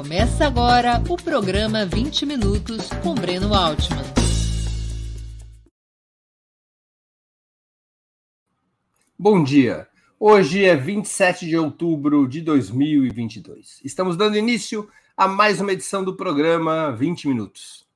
Começa agora o programa 20 Minutos com Breno Altman. Bom dia. Hoje é 27 de outubro de 2022. Estamos dando início a mais uma edição do programa 20 Minutos.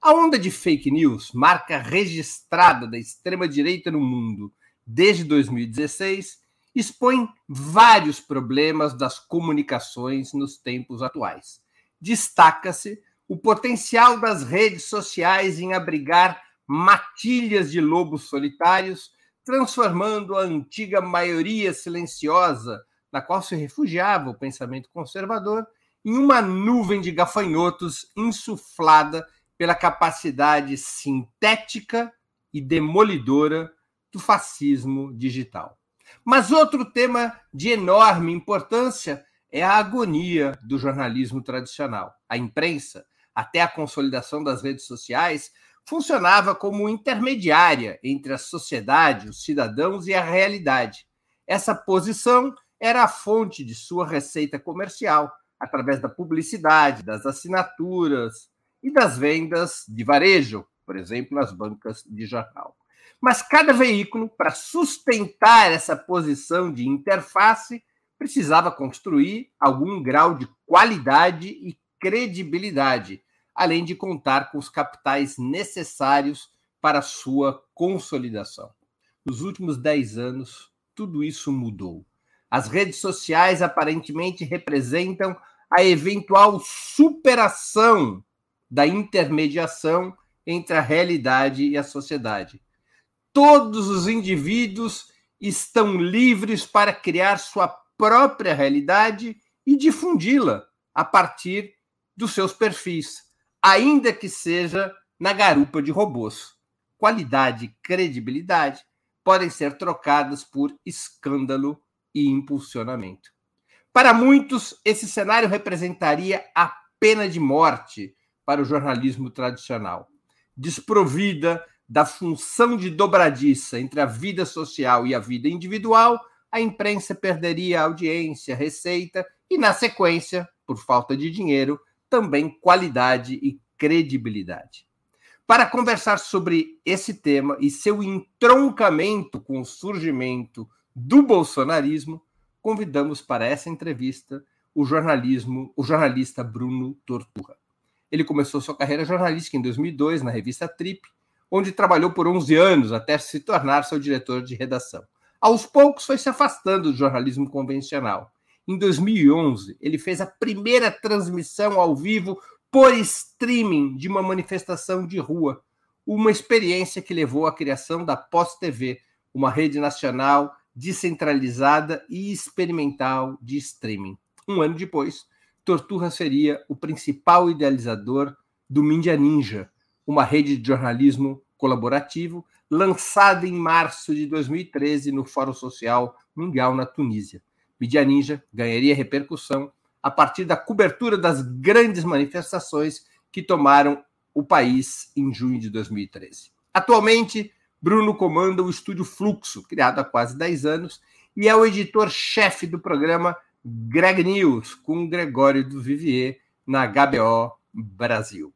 A onda de fake news, marca registrada da extrema-direita no mundo desde 2016, expõe vários problemas das comunicações nos tempos atuais. Destaca-se o potencial das redes sociais em abrigar matilhas de lobos solitários, transformando a antiga maioria silenciosa, na qual se refugiava o pensamento conservador, em uma nuvem de gafanhotos insuflada pela capacidade sintética e demolidora do fascismo digital. Mas outro tema de enorme importância é a agonia do jornalismo tradicional. A imprensa, até a consolidação das redes sociais, funcionava como intermediária entre a sociedade, os cidadãos e a realidade. Essa posição era a fonte de sua receita comercial, através da publicidade, das assinaturas e das vendas de varejo, por exemplo, nas bancas de jornal. Mas cada veículo, para sustentar essa posição de interface, precisava construir algum grau de qualidade e credibilidade, além de contar com os capitais necessários para sua consolidação. Nos últimos dez anos, tudo isso mudou. As redes sociais aparentemente representam a eventual superação da intermediação entre a realidade e a sociedade todos os indivíduos estão livres para criar sua própria realidade e difundi-la a partir dos seus perfis, ainda que seja na garupa de robôs. Qualidade e credibilidade podem ser trocadas por escândalo e impulsionamento. Para muitos, esse cenário representaria a pena de morte para o jornalismo tradicional, desprovida da função de dobradiça entre a vida social e a vida individual, a imprensa perderia audiência, receita e, na sequência, por falta de dinheiro, também qualidade e credibilidade. Para conversar sobre esse tema e seu entroncamento com o surgimento do bolsonarismo, convidamos para essa entrevista o jornalismo, o jornalista Bruno Torturra. Ele começou sua carreira jornalística em 2002 na revista Trip onde trabalhou por 11 anos até se tornar seu diretor de redação. Aos poucos foi se afastando do jornalismo convencional. Em 2011, ele fez a primeira transmissão ao vivo por streaming de uma manifestação de rua, uma experiência que levou à criação da Pós TV, uma rede nacional descentralizada e experimental de streaming. Um ano depois, Torturra seria o principal idealizador do Mídia Ninja, uma rede de jornalismo colaborativo, lançada em março de 2013 no Fórum Social Mundial na Tunísia. Mídia Ninja ganharia repercussão a partir da cobertura das grandes manifestações que tomaram o país em junho de 2013. Atualmente, Bruno comanda o estúdio Fluxo, criado há quase 10 anos, e é o editor-chefe do programa Greg News, com Gregório do Vivier, na HBO Brasil.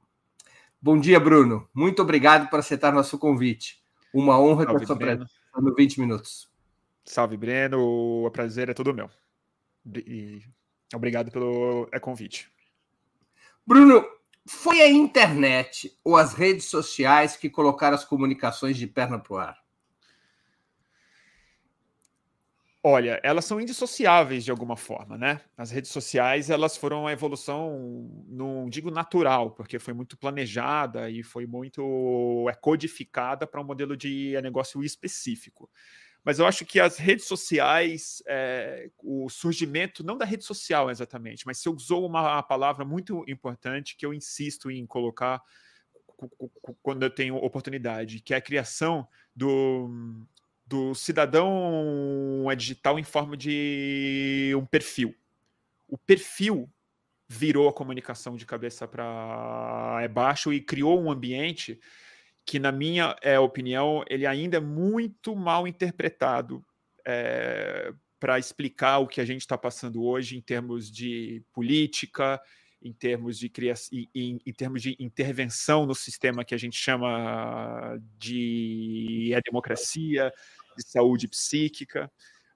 Bom dia, Bruno. Muito obrigado por aceitar nosso convite. Uma honra ter sua presença no 20 minutos. Salve, Breno. O prazer é todo meu. E obrigado pelo é, convite. Bruno, foi a internet ou as redes sociais que colocaram as comunicações de perna para o ar? Olha, elas são indissociáveis de alguma forma, né? As redes sociais, elas foram a evolução, não digo natural, porque foi muito planejada e foi muito é, codificada para um modelo de negócio específico. Mas eu acho que as redes sociais, é, o surgimento, não da rede social exatamente, mas você usou uma palavra muito importante que eu insisto em colocar quando eu tenho oportunidade, que é a criação do, do cidadão é digital em forma de um perfil. O perfil virou a comunicação de cabeça para é baixo e criou um ambiente que, na minha é, opinião, ele ainda é muito mal interpretado é, para explicar o que a gente está passando hoje em termos de política em termos de criação, em, em, termos de intervenção no sistema que a gente chama de a democracia, de saúde psíquica,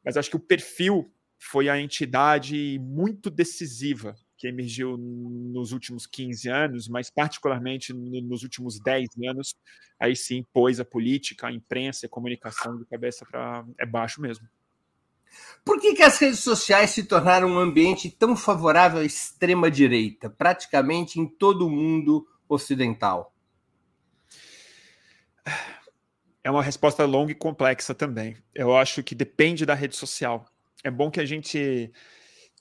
mas acho que o perfil foi a entidade muito decisiva que emergiu nos últimos 15 anos, mas particularmente nos últimos 10 anos, aí sim pôs a política, a imprensa, a comunicação de cabeça para é baixo mesmo. Por que, que as redes sociais se tornaram um ambiente tão favorável à extrema-direita, praticamente em todo o mundo ocidental? É uma resposta longa e complexa também. Eu acho que depende da rede social. É bom que a gente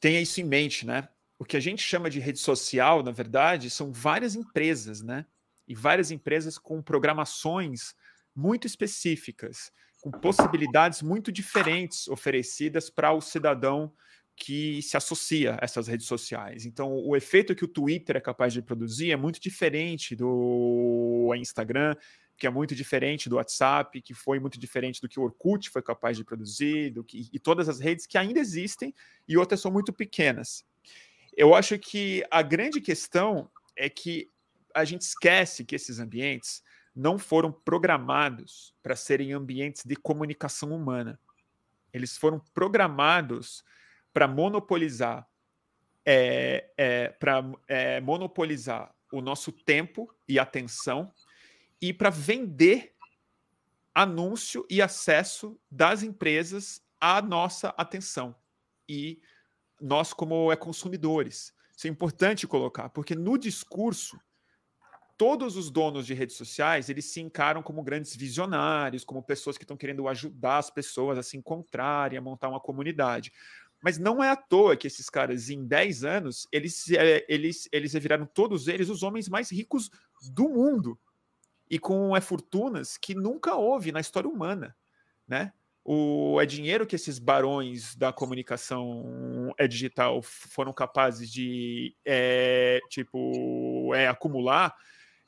tenha isso em mente, né? O que a gente chama de rede social, na verdade, são várias empresas, né? E várias empresas com programações muito específicas com possibilidades muito diferentes oferecidas para o cidadão que se associa a essas redes sociais. Então, o efeito que o Twitter é capaz de produzir é muito diferente do Instagram, que é muito diferente do WhatsApp, que foi muito diferente do que o Orkut foi capaz de produzir, do que, e todas as redes que ainda existem e outras são muito pequenas. Eu acho que a grande questão é que a gente esquece que esses ambientes não foram programados para serem ambientes de comunicação humana. Eles foram programados para monopolizar, é, é, para é, monopolizar o nosso tempo e atenção e para vender anúncio e acesso das empresas à nossa atenção e nós como é consumidores. Isso é importante colocar, porque no discurso todos os donos de redes sociais, eles se encaram como grandes visionários, como pessoas que estão querendo ajudar as pessoas a se encontrarem, a montar uma comunidade. Mas não é à toa que esses caras, em 10 anos, eles, é, eles, eles viraram todos eles os homens mais ricos do mundo. E com é, fortunas que nunca houve na história humana, né? O, é dinheiro que esses barões da comunicação é digital foram capazes de é, tipo é, acumular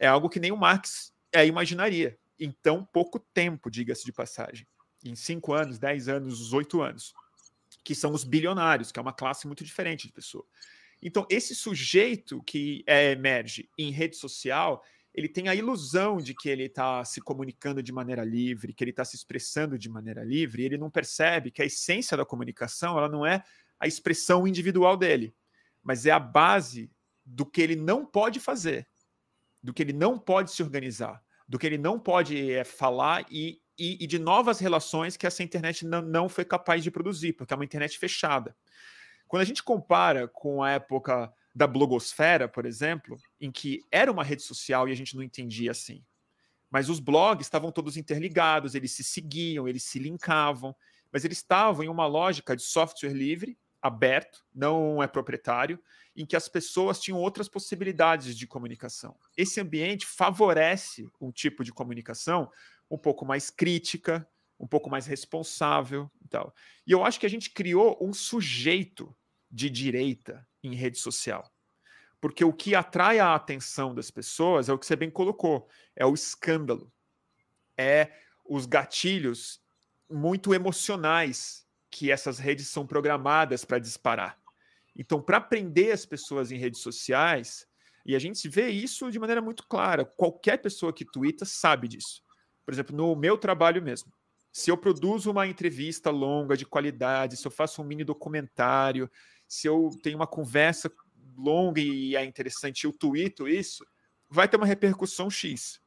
é algo que nem o Marx é, imaginaria em tão pouco tempo, diga-se de passagem. Em cinco anos, dez anos, oito anos. Que são os bilionários, que é uma classe muito diferente de pessoa. Então, esse sujeito que é, emerge em rede social, ele tem a ilusão de que ele está se comunicando de maneira livre, que ele está se expressando de maneira livre, e ele não percebe que a essência da comunicação ela não é a expressão individual dele, mas é a base do que ele não pode fazer do que ele não pode se organizar, do que ele não pode é, falar e, e, e, de novas relações que essa internet não, não foi capaz de produzir, porque é uma internet fechada. Quando a gente compara com a época da blogosfera, por exemplo, em que era uma rede social e a gente não entendia assim. Mas os blogs estavam todos interligados, eles se seguiam, eles se linkavam, mas eles estavam em uma lógica de software livre, aberto, não é proprietário, em que as pessoas tinham outras possibilidades de comunicação. Esse ambiente favorece um tipo de comunicação um pouco mais crítica, um pouco mais responsável e tal. E eu acho que a gente criou um sujeito de direita em rede social. Porque o que atrai a atenção das pessoas é o que você bem colocou, é o escândalo. É os gatilhos muito emocionais que essas redes são programadas para disparar. Então, para prender as pessoas em redes sociais, e a gente vê isso de maneira muito clara, qualquer pessoa que twitta sabe disso. Por exemplo, no meu trabalho mesmo. Se eu produzo uma entrevista longa, de qualidade, se eu faço um mini documentário, se eu tenho uma conversa longa e é interessante, eu tweeto isso, vai ter uma repercussão X.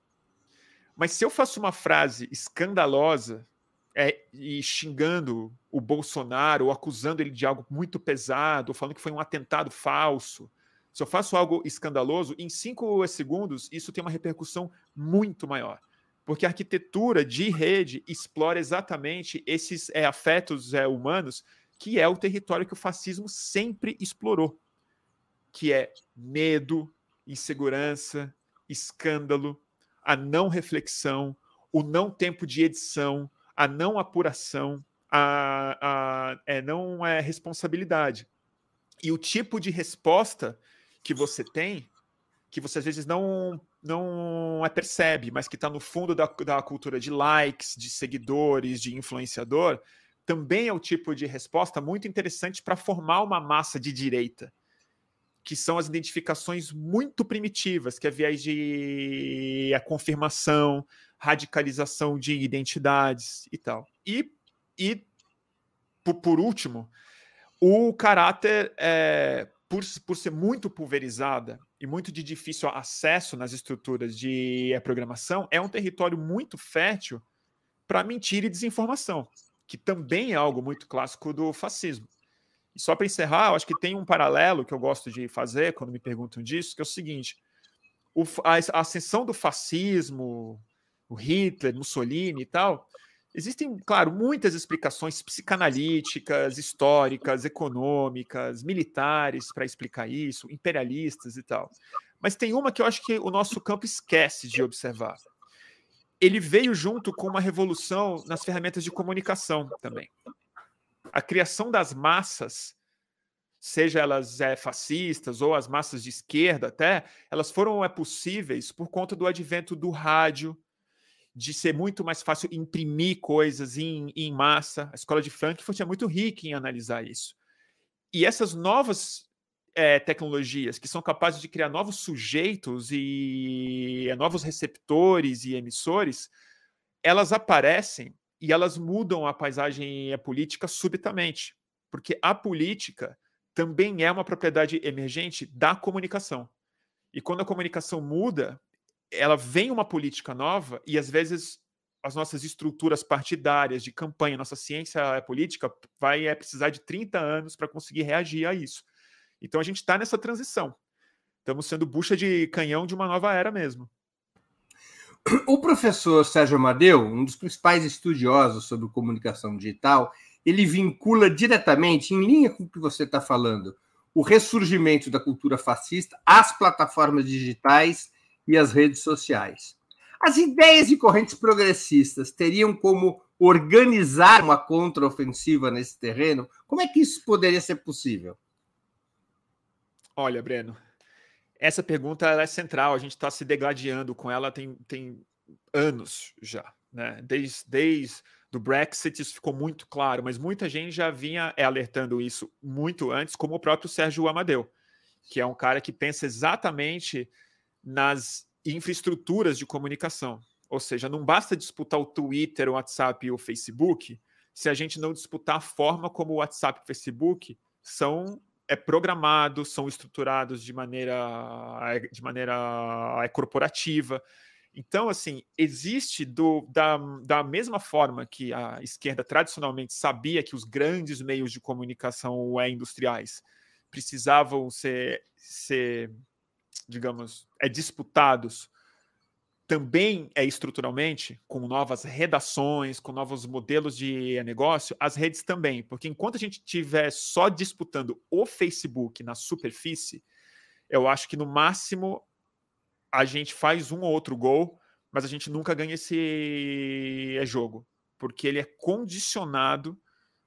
Mas se eu faço uma frase escandalosa, é, e xingando o Bolsonaro, ou acusando ele de algo muito pesado, ou falando que foi um atentado falso. Se eu faço algo escandaloso, em cinco segundos isso tem uma repercussão muito maior. Porque a arquitetura de rede explora exatamente esses é, afetos é, humanos, que é o território que o fascismo sempre explorou, que é medo, insegurança, escândalo, a não reflexão, o não tempo de edição, a não apuração, a, a é, não é responsabilidade. E o tipo de resposta que você tem, que você às vezes não não é percebe, mas que está no fundo da, da cultura de likes, de seguidores, de influenciador, também é o tipo de resposta muito interessante para formar uma massa de direita. que são as identificações muito primitivas, que é viés de a confirmação, radicalização de identidades e tal. E, e por, por último, o caráter, é, por, por ser muito pulverizada e muito de difícil acesso nas estruturas de programação, é um território muito fértil para mentira e desinformação, que também é algo muito clássico do fascismo. E só para encerrar, eu acho que tem um paralelo que eu gosto de fazer quando me perguntam disso, que é o seguinte: o, a, ascensão do fascismo, o Hitler, Mussolini e tal, existem, claro, muitas explicações psicanalíticas, históricas, econômicas, militares para explicar isso, imperialistas e tal. Mas tem uma que eu acho que o nosso campo esquece de observar. Ele veio junto com uma revolução nas ferramentas de comunicação também a criação das massas, seja elas é, fascistas ou as massas de esquerda até, elas foram é, possíveis por conta do advento do rádio, de ser muito mais fácil imprimir coisas em, em massa. A escola de Frankfurt é muito rica em analisar isso. E essas novas é, tecnologias que são capazes de criar novos sujeitos e é, novos receptores e emissores, elas aparecem e elas mudam a paisagem política subitamente, porque a política também é uma propriedade emergente da comunicação. E quando a comunicação muda, ela vem uma política nova e às vezes as nossas estruturas partidárias de campanha, nossa ciência política vai é, precisar de 30 anos para conseguir reagir a isso. Então a gente está nessa transição. Estamos sendo bucha de canhão de uma nova era mesmo. O professor Sérgio Amadeu, um dos principais estudiosos sobre comunicação digital, ele vincula diretamente, em linha com o que você está falando, o ressurgimento da cultura fascista às plataformas digitais e às redes sociais. As ideias e correntes progressistas teriam como organizar uma contraofensiva nesse terreno? Como é que isso poderia ser possível? Olha, Breno, essa pergunta é central, a gente está se degladiando com ela tem, tem anos já. Né? Desde, desde do Brexit isso ficou muito claro, mas muita gente já vinha alertando isso muito antes, como o próprio Sérgio Amadeu, que é um cara que pensa exatamente nas infraestruturas de comunicação. Ou seja, não basta disputar o Twitter, o WhatsApp e o Facebook se a gente não disputar a forma como o WhatsApp e o Facebook são é programados, são estruturados de maneira, de maneira é, corporativa. Então, assim, existe do, da, da mesma forma que a esquerda tradicionalmente sabia que os grandes meios de comunicação é, industriais precisavam ser, ser digamos, é, disputados também é estruturalmente, com novas redações, com novos modelos de negócio, as redes também. Porque enquanto a gente estiver só disputando o Facebook na superfície, eu acho que no máximo a gente faz um ou outro gol, mas a gente nunca ganha esse jogo. Porque ele é condicionado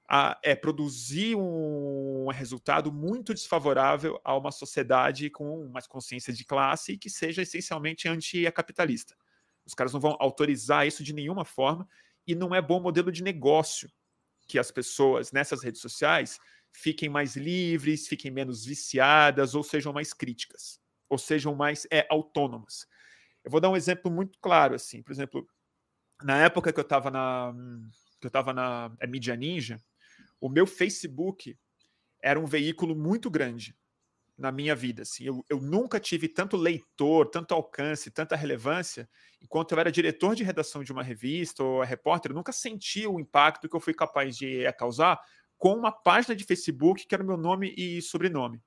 a é, produzir um resultado muito desfavorável a uma sociedade com mais consciência de classe e que seja essencialmente anticapitalista. Os caras não vão autorizar isso de nenhuma forma e não é bom modelo de negócio que as pessoas nessas redes sociais fiquem mais livres, fiquem menos viciadas ou sejam mais críticas, ou sejam mais é, autônomas. Eu vou dar um exemplo muito claro assim, por exemplo, na época que eu estava na que eu estava na é, mídia ninja, o meu Facebook era um veículo muito grande na minha vida. Assim. Eu, eu nunca tive tanto leitor, tanto alcance, tanta relevância, enquanto eu era diretor de redação de uma revista ou repórter, eu nunca senti o impacto que eu fui capaz de eh, causar com uma página de Facebook que era meu nome e sobrenome.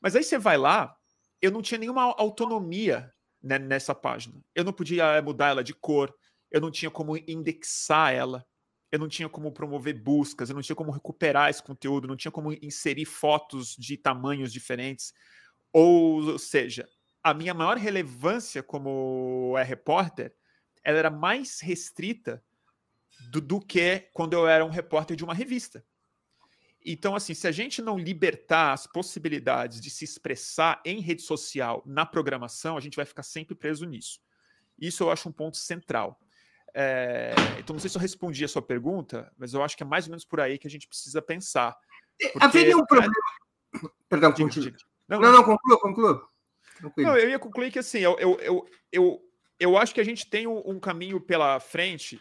Mas aí você vai lá, eu não tinha nenhuma autonomia né, nessa página. Eu não podia eh, mudar ela de cor, eu não tinha como indexar ela eu não tinha como promover buscas, eu não tinha como recuperar esse conteúdo, não tinha como inserir fotos de tamanhos diferentes. Ou seja, a minha maior relevância como é repórter, ela era mais restrita do, do que quando eu era um repórter de uma revista. Então, assim, se a gente não libertar as possibilidades de se expressar em rede social, na programação, a gente vai ficar sempre preso nisso. Isso eu acho um ponto central. É, então, não sei se eu respondi a sua pergunta, mas eu acho que é mais ou menos por aí que a gente precisa pensar. Porque... Haveria um problema. Perdão, continue. Não, não, não conclua, conclua. Não, eu ia concluir que assim, eu, eu, eu, eu, eu acho que a gente tem um, um caminho pela frente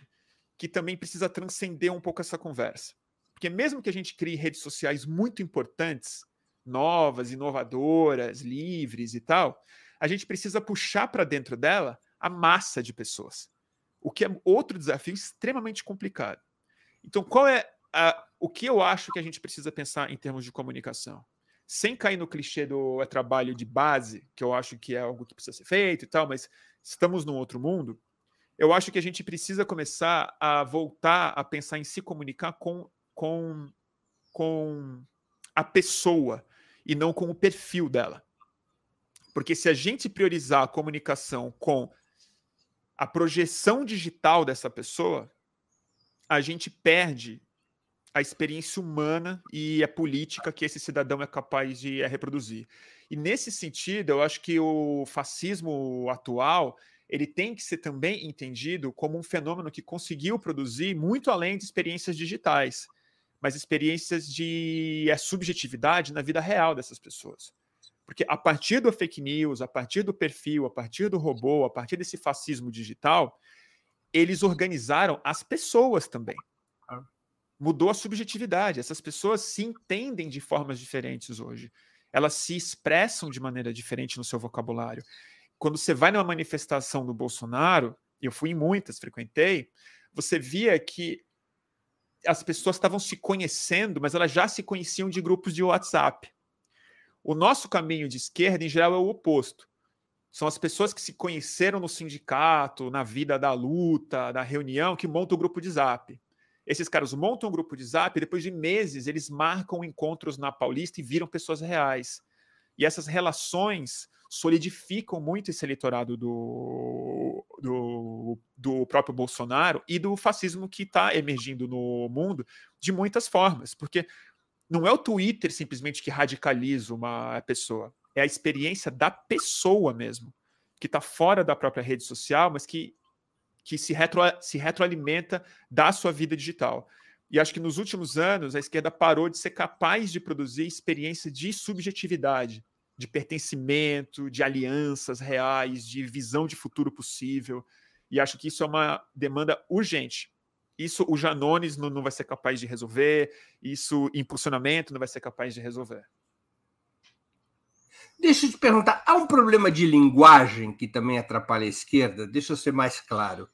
que também precisa transcender um pouco essa conversa. Porque mesmo que a gente crie redes sociais muito importantes, novas, inovadoras, livres e tal, a gente precisa puxar para dentro dela a massa de pessoas. O que é outro desafio extremamente complicado. Então, qual é a, o que eu acho que a gente precisa pensar em termos de comunicação? Sem cair no clichê do é trabalho de base, que eu acho que é algo que precisa ser feito e tal, mas estamos num outro mundo. Eu acho que a gente precisa começar a voltar a pensar em se comunicar com, com, com a pessoa e não com o perfil dela. Porque se a gente priorizar a comunicação com a projeção digital dessa pessoa, a gente perde a experiência humana e a política que esse cidadão é capaz de é, reproduzir. E nesse sentido, eu acho que o fascismo atual ele tem que ser também entendido como um fenômeno que conseguiu produzir muito além de experiências digitais, mas experiências de é, subjetividade na vida real dessas pessoas. Porque a partir do fake news, a partir do perfil, a partir do robô, a partir desse fascismo digital, eles organizaram as pessoas também. Ah. Mudou a subjetividade. Essas pessoas se entendem de formas diferentes hoje. Elas se expressam de maneira diferente no seu vocabulário. Quando você vai numa manifestação do Bolsonaro, eu fui em muitas, frequentei, você via que as pessoas estavam se conhecendo, mas elas já se conheciam de grupos de WhatsApp. O nosso caminho de esquerda, em geral, é o oposto. São as pessoas que se conheceram no sindicato, na vida da luta, da reunião, que montam o grupo de zap. Esses caras montam um grupo de zap e depois de meses eles marcam encontros na Paulista e viram pessoas reais. E essas relações solidificam muito esse eleitorado do, do, do próprio Bolsonaro e do fascismo que está emergindo no mundo de muitas formas. Porque não é o Twitter simplesmente que radicaliza uma pessoa, é a experiência da pessoa mesmo, que está fora da própria rede social, mas que, que se, retro, se retroalimenta da sua vida digital. E acho que nos últimos anos a esquerda parou de ser capaz de produzir experiência de subjetividade, de pertencimento, de alianças reais, de visão de futuro possível. E acho que isso é uma demanda urgente isso o Janones não, não vai ser capaz de resolver, isso impulsionamento não vai ser capaz de resolver. Deixa eu te perguntar, há um problema de linguagem que também atrapalha a esquerda? Deixa eu ser mais claro.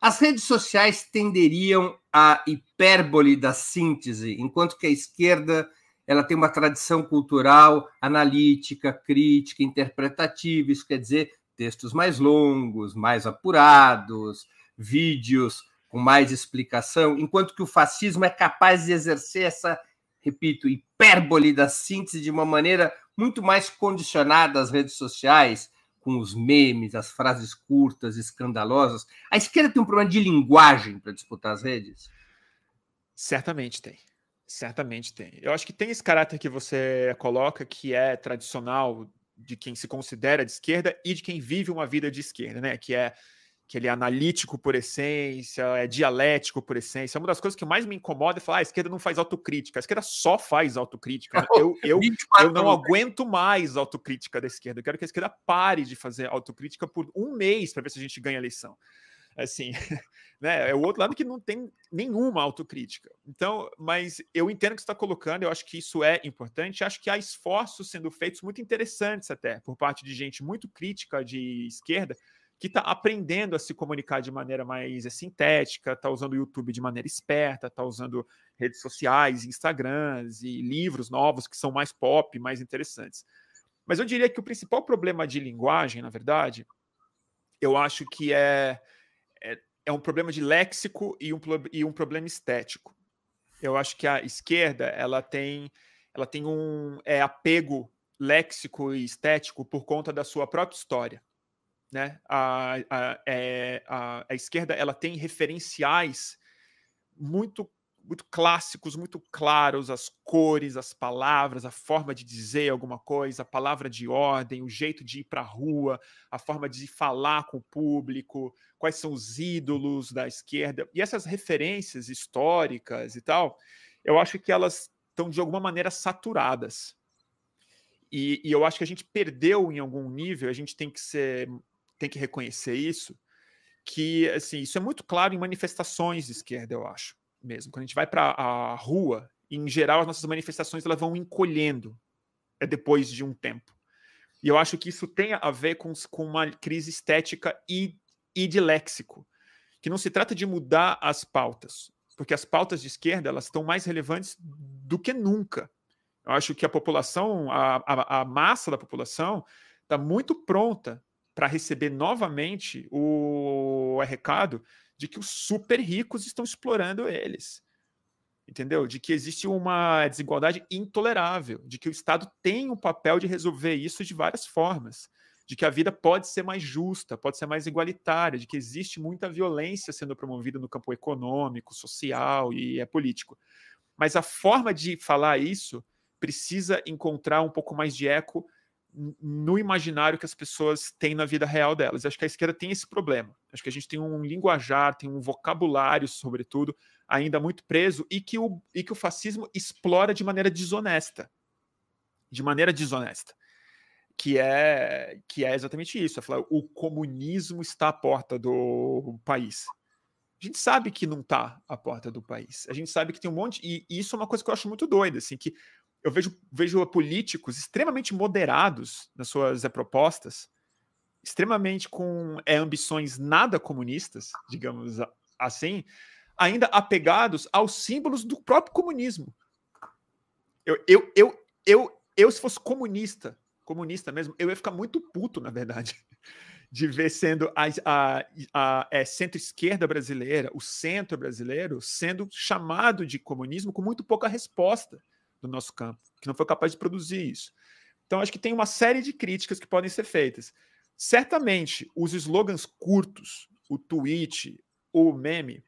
As redes sociais tenderiam à hipérbole da síntese, enquanto que a esquerda ela tem uma tradição cultural analítica, crítica, interpretativa, isso quer dizer textos mais longos, mais apurados, vídeos com mais explicação, enquanto que o fascismo é capaz de exercer essa, repito, hipérbole da síntese de uma maneira muito mais condicionada às redes sociais, com os memes, as frases curtas, escandalosas. A esquerda tem um problema de linguagem para disputar as redes? Certamente tem. Certamente tem. Eu acho que tem esse caráter que você coloca que é tradicional de quem se considera de esquerda e de quem vive uma vida de esquerda, né? Que é que ele é analítico por essência, é dialético por essência. Uma das coisas que mais me incomoda é falar: ah, a esquerda não faz autocrítica. A esquerda só faz autocrítica. Eu, eu, eu não aguento mais autocrítica da esquerda. Eu quero que a esquerda pare de fazer autocrítica por um mês para ver se a gente ganha a eleição. Assim, né? É o outro lado que não tem nenhuma autocrítica. Então, mas eu entendo o que você está colocando, eu acho que isso é importante. Acho que há esforços sendo feitos muito interessantes até por parte de gente muito crítica de esquerda que está aprendendo a se comunicar de maneira mais é, sintética, está usando o YouTube de maneira esperta, está usando redes sociais, Instagrams e livros novos que são mais pop, mais interessantes. Mas eu diria que o principal problema de linguagem, na verdade, eu acho que é, é, é um problema de léxico e um, e um problema estético. Eu acho que a esquerda ela tem, ela tem um é, apego léxico e estético por conta da sua própria história né? A, a, é, a, a, esquerda ela tem referenciais muito muito clássicos, muito claros, as cores, as palavras, a forma de dizer alguma coisa, a palavra de ordem, o jeito de ir para a rua, a forma de falar com o público, quais são os ídolos da esquerda. E essas referências históricas e tal, eu acho que elas estão de alguma maneira saturadas. E, e, eu acho que a gente perdeu em algum nível, a gente tem que ser, tem que reconhecer isso, que assim, isso é muito claro em manifestações de esquerda, eu acho, mesmo. Quando a gente vai para a rua, em geral as nossas manifestações elas vão encolhendo é depois de um tempo. E eu acho que isso tem a ver com, com uma crise estética e, e de léxico, que não se trata de mudar as pautas, porque as pautas de esquerda elas estão mais relevantes do que nunca. Eu acho que a população, a, a, a massa da população, está muito pronta para receber novamente o, recado de que os super ricos estão explorando eles entendeu? De que existe uma desigualdade intolerável, de que o Estado tem o um papel de resolver isso de várias formas, de que a vida pode ser mais justa, pode ser mais igualitária, de que existe muita violência sendo promovida no campo econômico, social e é político. Mas a forma de falar isso precisa encontrar um pouco mais de eco no imaginário que as pessoas têm na vida real delas. Acho que a esquerda tem esse problema. Acho que a gente tem um linguajar, tem um vocabulário, sobretudo, ainda muito preso e que o, e que o fascismo explora de maneira desonesta. De maneira desonesta. Que é, que é exatamente isso. É falar, o comunismo está à porta do país. A gente sabe que não está à porta do país. A gente sabe que tem um monte. E, e isso é uma coisa que eu acho muito doida, assim, que eu vejo, vejo políticos extremamente moderados nas suas é, propostas, extremamente com é, ambições nada comunistas, digamos assim, ainda apegados aos símbolos do próprio comunismo. Eu, eu, eu, eu, eu se fosse comunista, comunista mesmo, eu ia ficar muito puto, na verdade, de ver sendo a, a, a é, centro-esquerda brasileira, o centro brasileiro, sendo chamado de comunismo com muito pouca resposta do nosso campo, que não foi capaz de produzir isso. Então, acho que tem uma série de críticas que podem ser feitas. Certamente, os slogans curtos, o tweet, o meme,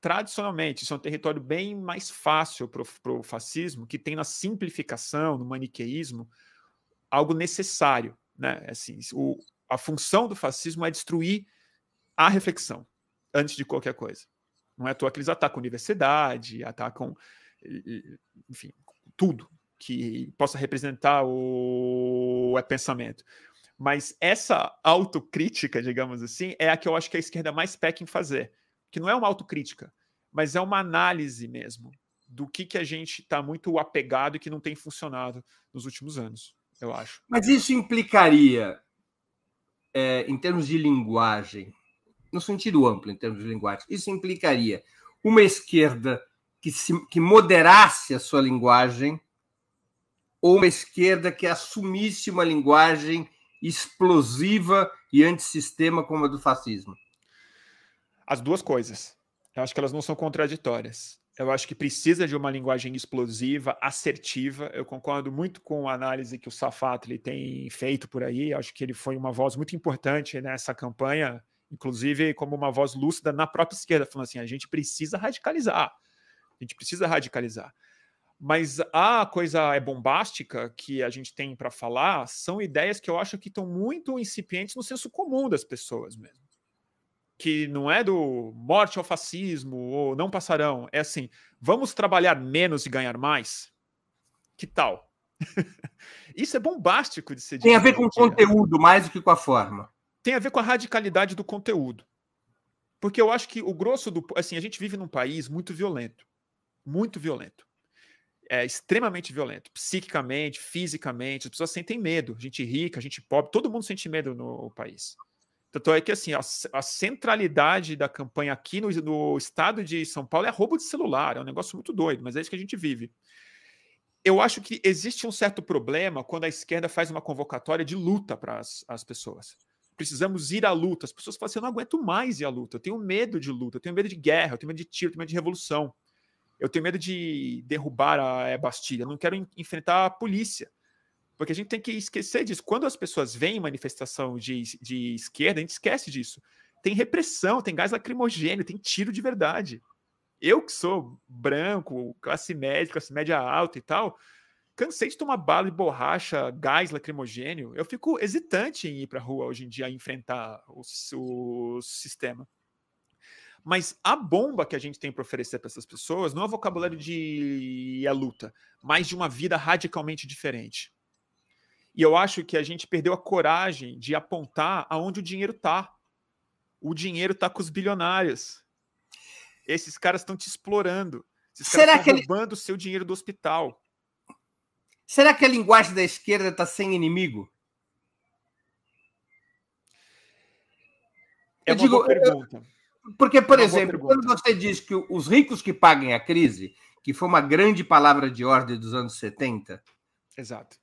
tradicionalmente, isso é um território bem mais fácil para o fascismo, que tem na simplificação, no maniqueísmo, algo necessário. Né? Assim, o, a função do fascismo é destruir a reflexão antes de qualquer coisa. Não é à toa que eles atacam universidade, atacam, enfim, tudo que possa representar o é pensamento. Mas essa autocrítica, digamos assim, é a que eu acho que a esquerda mais peca em fazer. Que não é uma autocrítica, mas é uma análise mesmo do que, que a gente está muito apegado e que não tem funcionado nos últimos anos, eu acho. Mas isso implicaria, é, em termos de linguagem, no sentido amplo, em termos de linguagem, isso implicaria uma esquerda que, se, que moderasse a sua linguagem ou uma esquerda que assumisse uma linguagem explosiva e antissistema como a do fascismo? As duas coisas. Eu acho que elas não são contraditórias. Eu acho que precisa de uma linguagem explosiva, assertiva. Eu concordo muito com a análise que o Safatli tem feito por aí. Eu acho que ele foi uma voz muito importante nessa campanha, inclusive como uma voz lúcida na própria esquerda, falando assim: a gente precisa radicalizar. A gente precisa radicalizar. Mas a coisa é bombástica que a gente tem para falar são ideias que eu acho que estão muito incipientes no senso comum das pessoas mesmo. Que não é do morte ao fascismo ou não passarão. É assim, vamos trabalhar menos e ganhar mais? Que tal? Isso é bombástico de ser Tem a ver com o conteúdo mais do que com a forma. Tem a ver com a radicalidade do conteúdo. Porque eu acho que o grosso do. Assim, a gente vive num país muito violento muito violento. É extremamente violento, psiquicamente, fisicamente. As pessoas sentem medo. Gente rica, gente pobre, todo mundo sente medo no país. Tanto é que assim, a, a centralidade da campanha aqui no, no, estado de São Paulo é roubo de celular, é um negócio muito doido, mas é isso que a gente vive. Eu acho que existe um certo problema quando a esquerda faz uma convocatória de luta para as pessoas. Precisamos ir à luta. As pessoas falam assim: eu não aguento mais ir à luta, eu tenho medo de luta, eu tenho medo de guerra, eu tenho medo de tiro, eu tenho medo de revolução. Eu tenho medo de derrubar a eh, Bastilha, não quero enfrentar a polícia. Porque a gente tem que esquecer disso. Quando as pessoas veem manifestação de, de esquerda, a gente esquece disso. Tem repressão, tem gás lacrimogêneo, tem tiro de verdade. Eu que sou branco, classe média, classe média alta e tal, cansei de tomar bala de borracha, gás lacrimogênio. Eu fico hesitante em ir para a rua hoje em dia enfrentar o, o sistema. Mas a bomba que a gente tem para oferecer para essas pessoas não é o vocabulário de a luta, mas de uma vida radicalmente diferente. E eu acho que a gente perdeu a coragem de apontar aonde o dinheiro está. O dinheiro está com os bilionários. Esses caras estão te explorando. Esses Será caras estão ele- roubando o seu dinheiro do hospital. Será que a linguagem da esquerda está sem inimigo? É Eu uma digo, boa pergunta. Porque, por É exemplo, quando você diz que os ricos que paguem a crise, que foi uma grande palavra de ordem dos anos 70, Exato.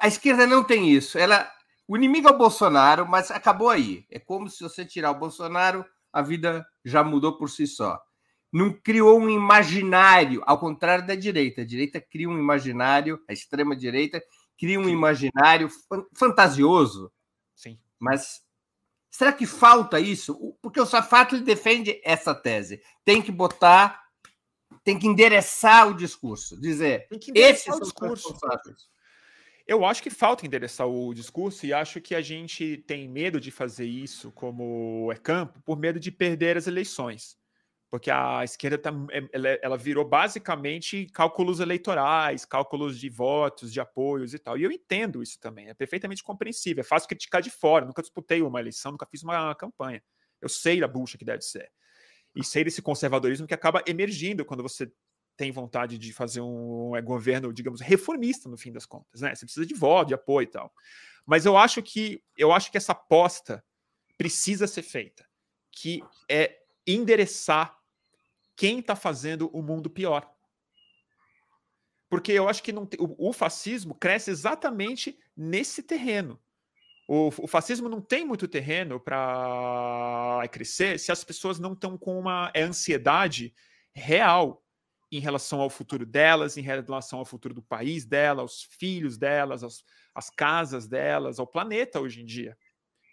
a esquerda não tem isso. Ela, o inimigo é o Bolsonaro, mas acabou aí. É como se você tirar o Bolsonaro, a vida já mudou por si só. Não criou um imaginário, ao contrário da direita. A direita cria um imaginário, a extrema direita cria um imaginário fan- fantasioso, Sim. mas será que falta isso? Porque o Safato ele defende essa tese. Tem que botar, tem que endereçar o discurso, dizer Tem que esses são discurso. responsáveis. Eu acho que falta endereçar o discurso e acho que a gente tem medo de fazer isso como é campo por medo de perder as eleições. Porque a esquerda tá, é- ela, ela virou basicamente cálculos eleitorais, cálculos de votos, de apoios e tal. E eu entendo isso também, é perfeitamente compreensível. É fácil criticar de fora. Nunca disputei uma eleição, nunca fiz uma campanha. Eu sei da bucha que deve ser. E sei desse conservadorismo que acaba emergindo quando você tem vontade de fazer um é, governo, digamos, reformista no fim das contas, né? Você precisa de voto, de apoio e tal. Mas eu acho que eu acho que essa aposta precisa ser feita, que é endereçar quem está fazendo o mundo pior. Porque eu acho que não o, o fascismo cresce exatamente nesse terreno. O, o fascismo não tem muito terreno para crescer se as pessoas não estão com uma é, ansiedade real em relação ao futuro delas, em relação ao futuro do país dela, aos filhos delas, aos, às casas delas, ao planeta hoje em dia.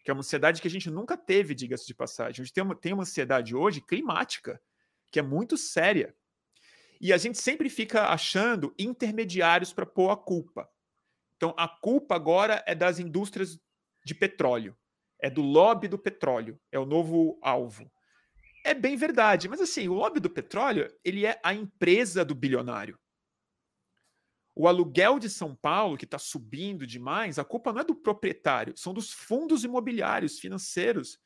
Que é uma ansiedade que a gente nunca teve, diga-se de passagem. A gente tem uma, tem uma ansiedade hoje climática, que é muito séria. E a gente sempre fica achando intermediários para pôr a culpa. Então, a culpa agora é das indústrias de petróleo, é do lobby do petróleo, é o novo alvo. É bem verdade, mas assim, o lobby do petróleo, ele é a empresa do bilionário. O aluguel de São Paulo, que está subindo demais, a culpa não é do proprietário, são dos fundos imobiliários financeiros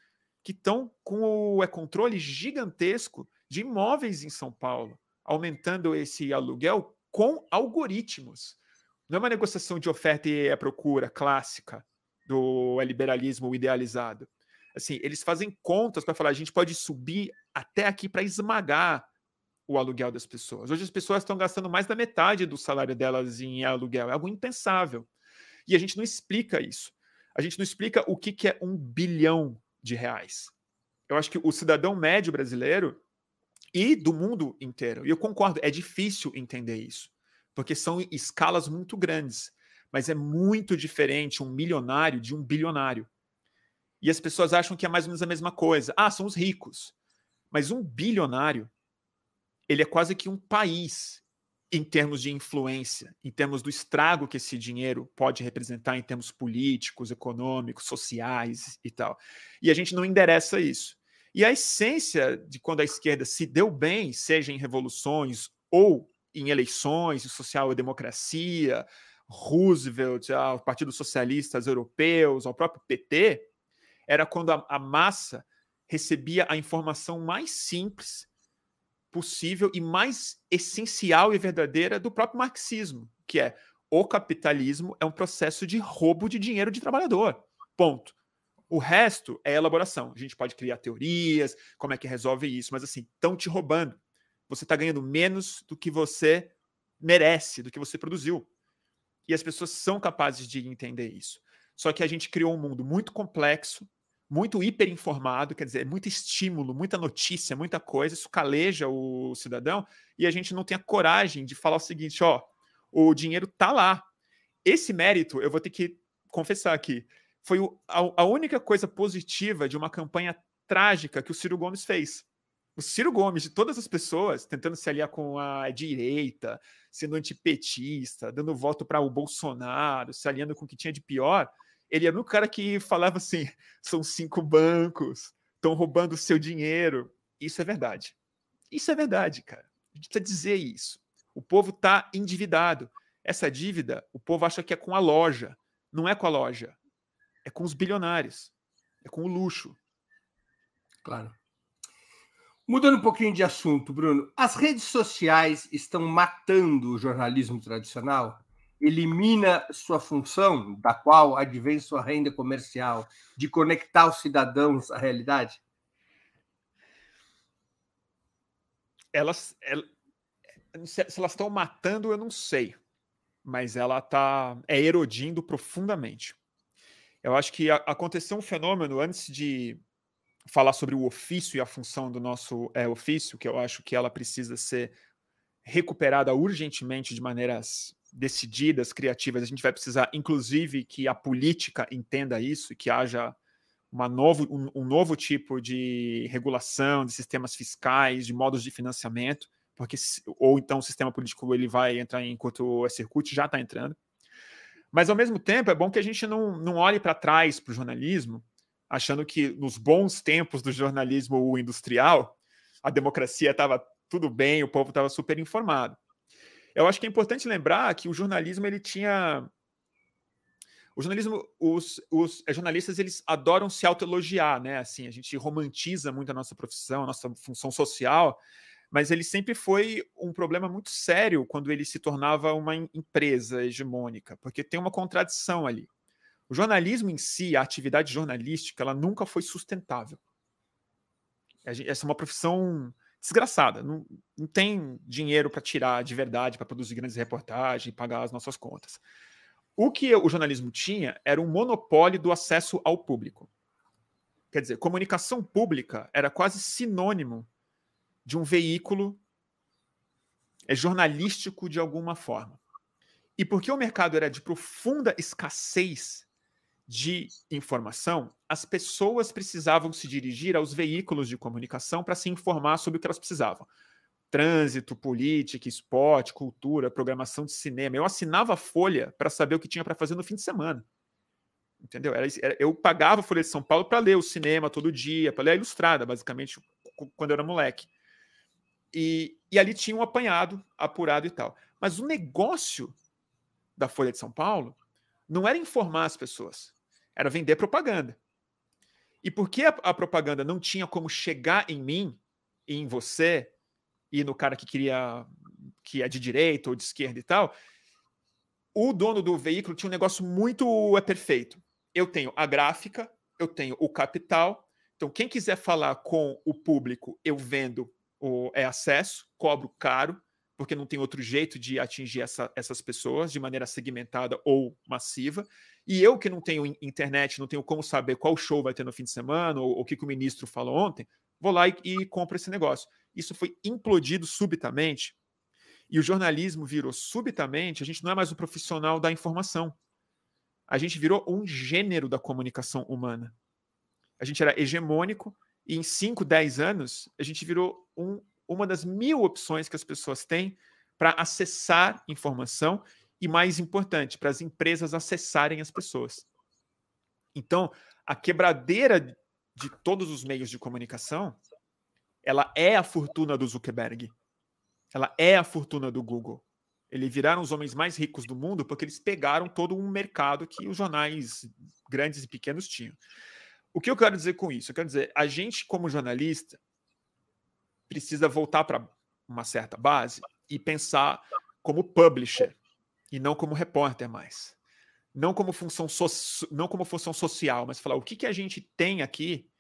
que estão com o é, controle gigantesco de imóveis em São Paulo, aumentando esse aluguel com algoritmos. Não é uma negociação de oferta e procura clássica do liberalismo idealizado. Assim, eles fazem contas para falar, a gente pode subir até aqui para esmagar o aluguel das pessoas. Hoje as pessoas estão gastando mais da metade do salário delas em aluguel. É algo impensável. E a gente não explica isso. A gente não explica o que, que é um bilhão de reais. Eu acho que o cidadão médio brasileiro e do mundo inteiro, e eu concordo, é difícil entender isso, porque são escalas muito grandes, mas é muito diferente um milionário de um bilionário. E as pessoas acham que é mais ou menos a mesma coisa. Ah, são os ricos. Mas um bilionário, ele é quase que um país em termos de influência, em termos do estrago que esse dinheiro pode representar em termos políticos, econômicos, sociais e tal. E a gente não endereça isso. E a essência de quando a esquerda se deu bem, seja em revoluções ou em eleições, em social-democracia, Roosevelt, ao Partido Socialistas Europeus, ao próprio PT, era quando a, a massa recebia a informação mais simples possível e mais essencial e verdadeira do próprio marxismo, que é o capitalismo é um processo de roubo de dinheiro de trabalhador. Ponto. O resto é elaboração. A gente pode criar teorias, como é que resolve isso, mas assim, estão te roubando. Você está ganhando menos do que você merece, do que você produziu. E as pessoas são capazes de entender isso. Só que a gente criou um mundo muito complexo, muito hiperinformado, quer dizer, muito estímulo, muita notícia, muita coisa, isso caleja o cidadão e a gente não tem a coragem de falar o seguinte, ó, o dinheiro tá lá. Esse mérito, eu vou ter que confessar aqui, foi o, a, a, única coisa positiva de uma campanha trágica que o Ciro Gomes fez. O Ciro Gomes, de todas as pessoas, tentando se aliar com a direita, sendo antipetista, dando voto para o Bolsonaro, se aliando com o que tinha de pior, ele era o cara que falava assim: são cinco bancos, estão roubando o seu dinheiro. Isso é verdade. Isso é verdade, cara. A gente precisa dizer isso. O povo está endividado. Essa dívida, o povo acha que é com a loja. não é com a loja, é com os bilionários, é com o luxo. Claro. Mudando um pouquinho de assunto, Bruno, as redes sociais estão matando o jornalismo tradicional? Elimina sua função, da qual advém sua renda comercial, de conectar os cidadãos à realidade? Elas, elas se elas estão matando, eu não sei, mas ela está é erodindo profundamente. Eu acho que aconteceu um fenômeno antes de falar sobre o ofício e a função do nosso é, ofício, que eu acho que ela precisa ser recuperada urgentemente de maneiras decididas, criativas. A gente vai precisar, inclusive, que a política entenda isso e que haja uma novo, um, um novo tipo de regulação de sistemas fiscais, de modos de financiamento, porque ou então o sistema político ele vai entrar em curto-circuito, já está entrando. Mas, ao mesmo tempo, é bom que a gente não, não olhe para trás para o jornalismo achando que nos bons tempos do jornalismo industrial, a democracia estava tudo bem, o povo estava super informado. Eu acho que é importante lembrar que o jornalismo ele tinha o jornalismo, os, os jornalistas eles adoram se autoelogiar, né? Assim, a gente romantiza muito a nossa profissão, a nossa função social, mas ele sempre foi um problema muito sério quando ele se tornava uma empresa hegemônica, porque tem uma contradição ali. O jornalismo em si, a atividade jornalística, ela nunca foi sustentável. Essa é uma profissão desgraçada. Não, não tem dinheiro para tirar de verdade, para produzir grandes reportagens, e pagar as nossas contas. O que o jornalismo tinha era um monopólio do acesso ao público. Quer dizer, comunicação pública era quase sinônimo de um veículo é jornalístico de alguma forma. E porque o mercado era de profunda escassez de informação, as pessoas precisavam se dirigir aos veículos de comunicação para se informar sobre o que elas precisavam. Trânsito, política, esporte, cultura, programação de cinema. Eu assinava a Folha para saber o que tinha para fazer no fim de semana. Entendeu? Eu pagava a Folha de São Paulo para ler o cinema todo dia, para ler a Ilustrada, basicamente, quando eu era moleque. E, e ali tinha um apanhado, apurado e tal. Mas o negócio da Folha de São Paulo não era informar as pessoas era vender propaganda. E porque a, a, propaganda não tinha como chegar em mim, e em você, e no cara que queria que é de direita ou de esquerda e tal, o dono do veículo tinha um negócio muito é perfeito. Eu tenho a gráfica, eu tenho o capital. Então, quem quiser falar com o público, eu vendo é acesso, cobro caro, porque não tem outro jeito de atingir essa, essas pessoas de maneira segmentada ou massiva. E eu que não tenho internet, não tenho como saber qual show vai ter no fim de semana ou o que, que o ministro falou ontem, vou lá e, e compro esse negócio. Isso foi implodido subitamente e o jornalismo virou subitamente. A gente não é mais o profissional da informação. A gente virou um gênero da comunicação humana. A gente era hegemônico em 5, 10 anos a gente virou um, uma das mil opções que as pessoas têm para acessar informação e, mais importante, para as empresas acessarem as pessoas. Então, a quebradeira de todos os meios de comunicação, ela é a fortuna do Zuckerberg. Ela é a fortuna do Google. Eles viraram os homens mais ricos do mundo porque eles pegaram todo um mercado que os jornais grandes e pequenos tinham. O que eu quero dizer com isso? Eu quero dizer, a gente, como jornalista, precisa voltar para uma certa base e pensar como publisher e não como repórter mais. Não como função, so não como função social, mas falar o que, que a gente tem aqui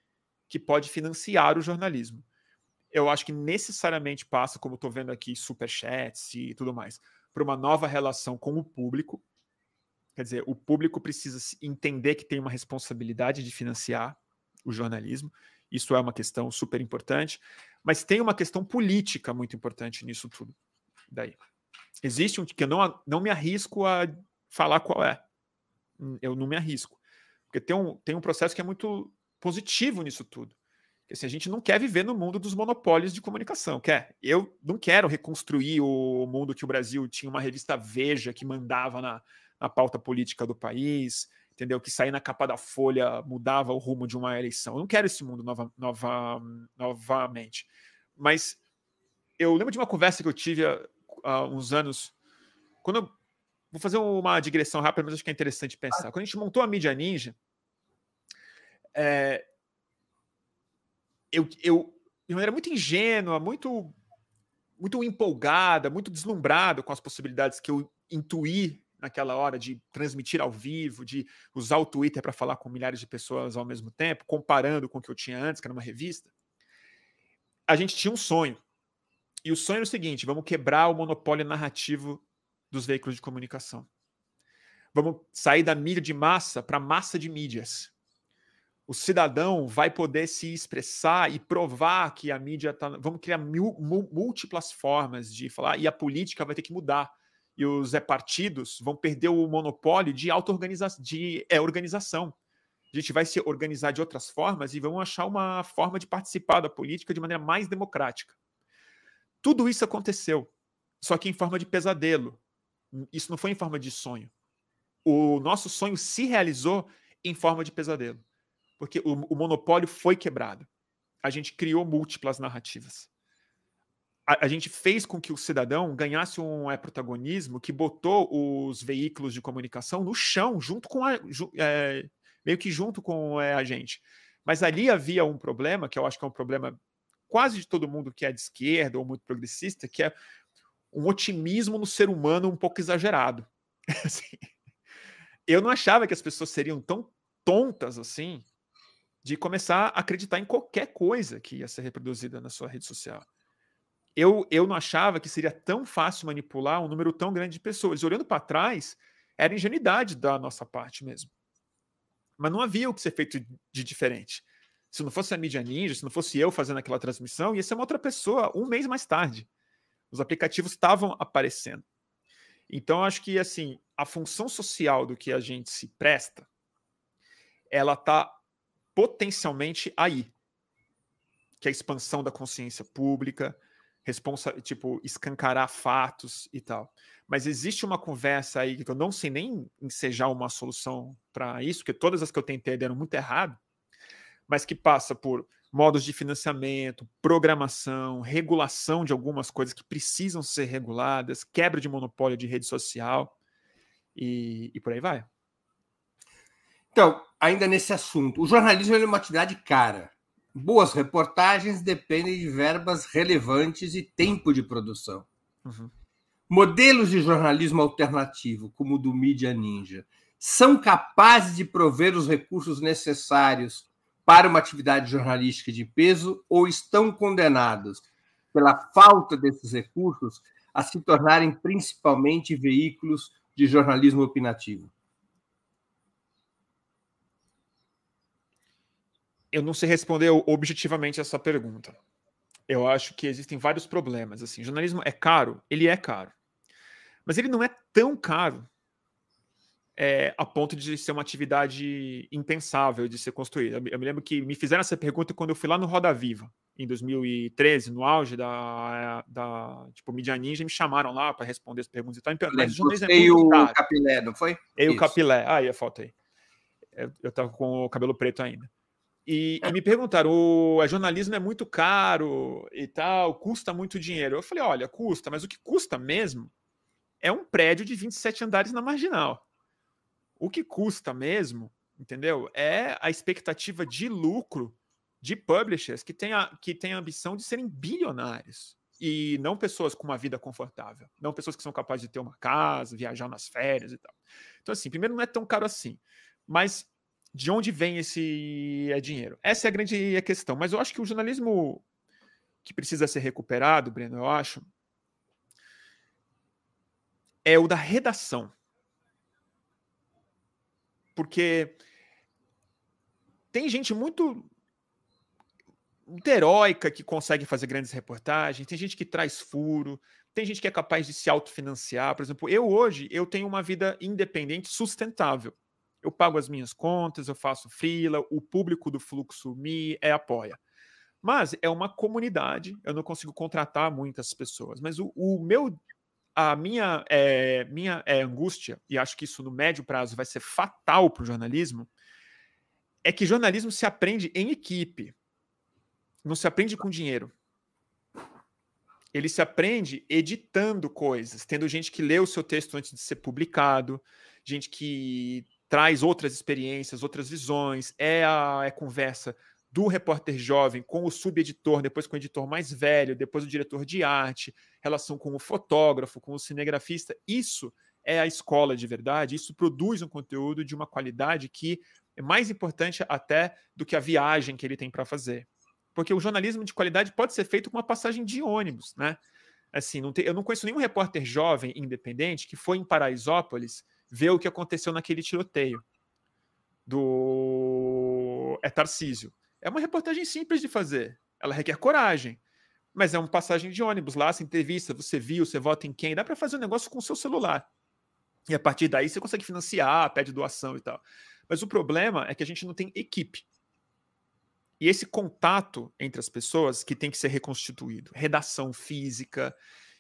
que pode financiar o jornalismo. Eu acho que necessariamente passa, como estou vendo aqui, superchats e tudo mais, para uma nova relação com o público. Quer dizer, o público precisa entender que tem uma responsabilidade de financiar o jornalismo. Isso é uma questão super importante. Mas tem uma questão política muito importante nisso tudo. Daí. Existe um que eu não, não me arrisco a falar qual é. Eu não me arrisco. Porque tem um, tem um processo que é muito positivo nisso tudo. Porque assim, a gente não quer viver no mundo dos monopólios de comunicação. Quer? Eu não quero reconstruir o mundo que o Brasil tinha uma revista Veja que mandava na, na pauta política do país, entendeu? Que sair na capa da Folha mudava o rumo de uma eleição. Eu não quero esse mundo nova, nova, novamente. Mas eu lembro de uma conversa que eu tive há, há uns anos, quando eu vou fazer uma digressão rápida, mas acho que é interessante pensar. Quando a gente montou a mídia ninja, é, eu, eu, de maneira muito ingênua, muito, muito empolgada, muito deslumbrado com as possibilidades que eu intuí naquela hora de transmitir ao vivo, de usar o Twitter para falar com milhares de pessoas ao mesmo tempo, comparando com o que eu tinha antes, que era uma revista. A gente tinha um sonho. E o sonho era o seguinte: vamos quebrar o monopólio narrativo dos veículos de comunicação. Vamos sair da mídia de massa para massa de mídias. O cidadão vai poder se expressar e provar que a mídia está. Vamos criar múltiplas formas de falar, e a política vai ter que mudar. E os é, partidos vão perder o monopólio de auto-organização, de é, organização. A gente vai se organizar de outras formas e vamos achar uma forma de participar da política de maneira mais democrática. Tudo isso aconteceu, só que em forma de pesadelo, isso não foi em forma de sonho. O nosso sonho se realizou em forma de pesadelo, porque o, o monopólio foi quebrado. A gente criou múltiplas narrativas. A, a, gente fez com que o cidadão ganhasse um é, protagonismo que botou os veículos de comunicação no chão, junto com a, ju, é, meio que junto com é, a gente. Mas ali havia um problema, que eu acho que é um problema quase de todo mundo que é de esquerda ou muito progressista, que é um otimismo no ser humano um pouco exagerado. Assim, eu não achava que as pessoas seriam tão tontas assim de começar a acreditar em qualquer coisa que ia ser reproduzida na sua rede social. Eu, eu não achava que seria tão fácil manipular um número tão grande de pessoas. Olhando para trás, era ingenuidade da nossa parte mesmo. Mas não havia o que ser feito de diferente. Se não fosse a mídia ninja, se não fosse eu fazendo aquela transmissão, ia ser uma outra pessoa um mês mais tarde. Os aplicativos estavam aparecendo. Então, acho que assim, a função social do que a gente se presta, ela está potencialmente aí. Que é a expansão da consciência pública, responsa tipo, escancarar fatos e tal. Mas existe uma conversa aí que eu não sei nem ensejar uma solução para isso, porque todas as que eu tentei deram muito errado, mas que passa por modos de financiamento, programação, regulação de algumas coisas que precisam ser reguladas, quebra de monopólio de rede social e, e por aí vai. Então, ainda nesse assunto, o jornalismo é uma atividade cara. Boas reportagens dependem de verbas relevantes e tempo de produção. Uhum. Modelos de jornalismo alternativo, como o do Mídia Ninja, são capazes de prover os recursos necessários para uma atividade jornalística de peso ou estão condenados, pela falta desses recursos, a se tornarem principalmente veículos de jornalismo opinativo? Eu não sei responder objetivamente essa pergunta. Eu acho que existem vários problemas. Assim, jornalismo é caro, ele é caro, mas ele não é tão caro é, a ponto de ser uma atividade impensável de ser construída. Eu me lembro que me fizeram essa pergunta quando eu fui lá no Roda Viva, em 2013, no auge da, da tipo, Mídia Ninja, me chamaram lá para responder as perguntas e tal. Mas o jornalismo é muito o Capilé, não foi? E o Capilé. Ah, aí a foto aí. Eu, eu tava com o cabelo preto ainda. E, e, me perguntaram: o jornalismo é muito caro e tal, custa muito dinheiro. Eu falei: olha, custa, mas o que custa mesmo é um prédio de 27 andares na marginal. O que custa mesmo, entendeu? É a expectativa de lucro de publishers que têm a, que têm a ambição de serem bilionários e não pessoas com uma vida confortável, não pessoas que são capazes de ter uma casa, viajar nas férias e tal. Então, assim, primeiro não é tão caro assim, mas de onde vem esse é, dinheiro? Essa é a grande questão. Mas eu acho que o jornalismo que precisa ser recuperado, Breno, eu acho, é o da redação porque tem gente muito, muito heróica que consegue fazer grandes reportagens, tem gente que traz furo, tem gente que é capaz de se autofinanciar. Por exemplo, eu hoje eu tenho uma vida independente sustentável. Eu pago as minhas contas, eu faço fila, o público do fluxo me é, apoia. Mas é uma comunidade, eu não consigo contratar muitas pessoas, mas o, o meu a minha, é, minha é, angústia, e acho que isso no médio prazo vai ser fatal para o jornalismo, é que jornalismo se aprende em equipe, não se aprende com dinheiro. ele se aprende editando coisas, tendo gente que lê o seu texto antes de ser publicado, gente que traz outras experiências, outras visões, é a é conversa do repórter jovem com o subeditor, depois com o editor mais velho, depois o diretor de arte, relação com o fotógrafo, com o cinegrafista. Isso é a escola de verdade, isso produz um conteúdo de uma qualidade que é mais importante até do que a viagem que ele tem para fazer. Porque o jornalismo de qualidade pode ser feito com uma passagem de ônibus, né? Assim, não tem, eu não conheço nenhum repórter jovem independente que foi em Paraisópolis ver o que aconteceu naquele tiroteio do é Tarcísio. É uma reportagem simples de fazer. Ela requer coragem. Mas é uma passagem de ônibus lá, essa entrevista, você viu, você vota em quem, dá para fazer um negócio com o seu celular. E a partir daí você consegue financiar, pede doação e tal. Mas o problema é que a gente não tem equipe. E esse contato entre as pessoas que tem que ser reconstituído, redação física.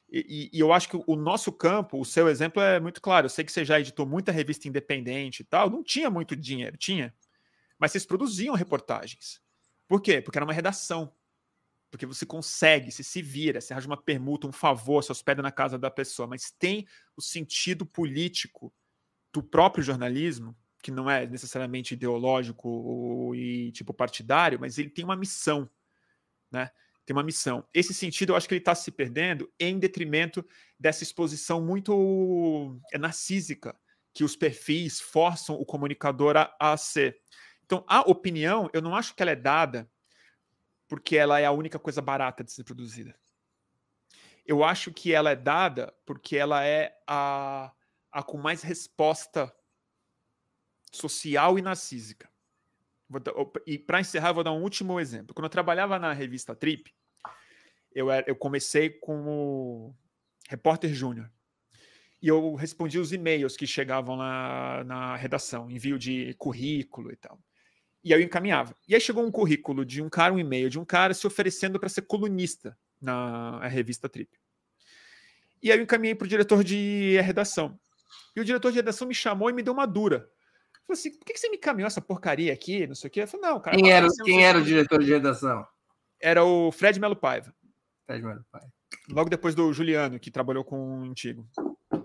E, e, eu acho que o nosso campo, o seu exemplo é muito claro. Eu sei que você já editou muita revista independente e tal, não tinha muito dinheiro, tinha. Mas vocês produziam reportagens. Por quê? Porque era uma redação. Porque você consegue, você se vira, você arranja uma permuta, um favor, se hospeda na casa da pessoa, mas tem o sentido político do próprio jornalismo, que não é necessariamente ideológico e tipo partidário, mas ele tem uma missão, né? Tem uma missão. Esse sentido, eu acho que ele está se perdendo em detrimento dessa exposição muito é, narcísica que os perfis forçam o comunicador a, a ser. Então, a opinião, eu não acho que ela é dada porque ela é a única coisa barata de ser produzida. Eu acho que ela é dada porque ela é a, a com mais resposta social e narcísica. E para encerrar, vou dar um último exemplo. Quando eu trabalhava na revista Trip, eu, era, eu comecei como repórter júnior. E eu respondia os e-mails que chegavam lá na redação, envio de currículo e tal. E aí eu encaminhava. E aí chegou um currículo de um cara, um e-mail de um cara se oferecendo para ser colunista na revista Trip. E aí eu encaminhei para o diretor de redação. E o diretor de redação me chamou e me deu uma dura. Falei assim: por que você me encaminhou essa porcaria aqui? Não sei o quê. Eu falei, não, cara. Quem era, quem era o diretor de redação? Era o Fred Melo Paiva. Fred Melo Paiva. Logo depois do Juliano, que trabalhou com o Antigo.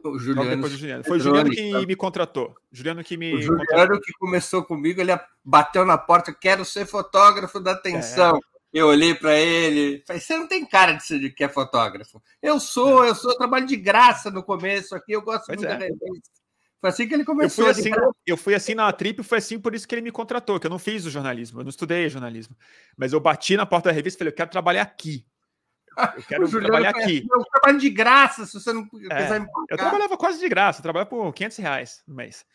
O Juliano, Juliano. Foi o Juliano que me contratou. Juliano que me. O Juliano contratou. que começou comigo, ele bateu na porta, quero ser fotógrafo da atenção. É. Eu olhei para ele, falei, você não tem cara de ser que é fotógrafo. Eu sou, é. eu sou, eu trabalho de graça no começo aqui, eu gosto pois muito é. da revista. Foi assim que ele começou. Eu fui assim, eu fui assim na trip, foi assim por isso que ele me contratou, que eu não fiz o jornalismo, eu não estudei jornalismo. Mas eu bati na porta da revista e falei, eu quero trabalhar aqui. Eu quero trabalhar aqui. Eu trabalho de graça, se você não é, quiser me Eu trabalhava quase de graça, eu trabalhava por 500 reais no mês.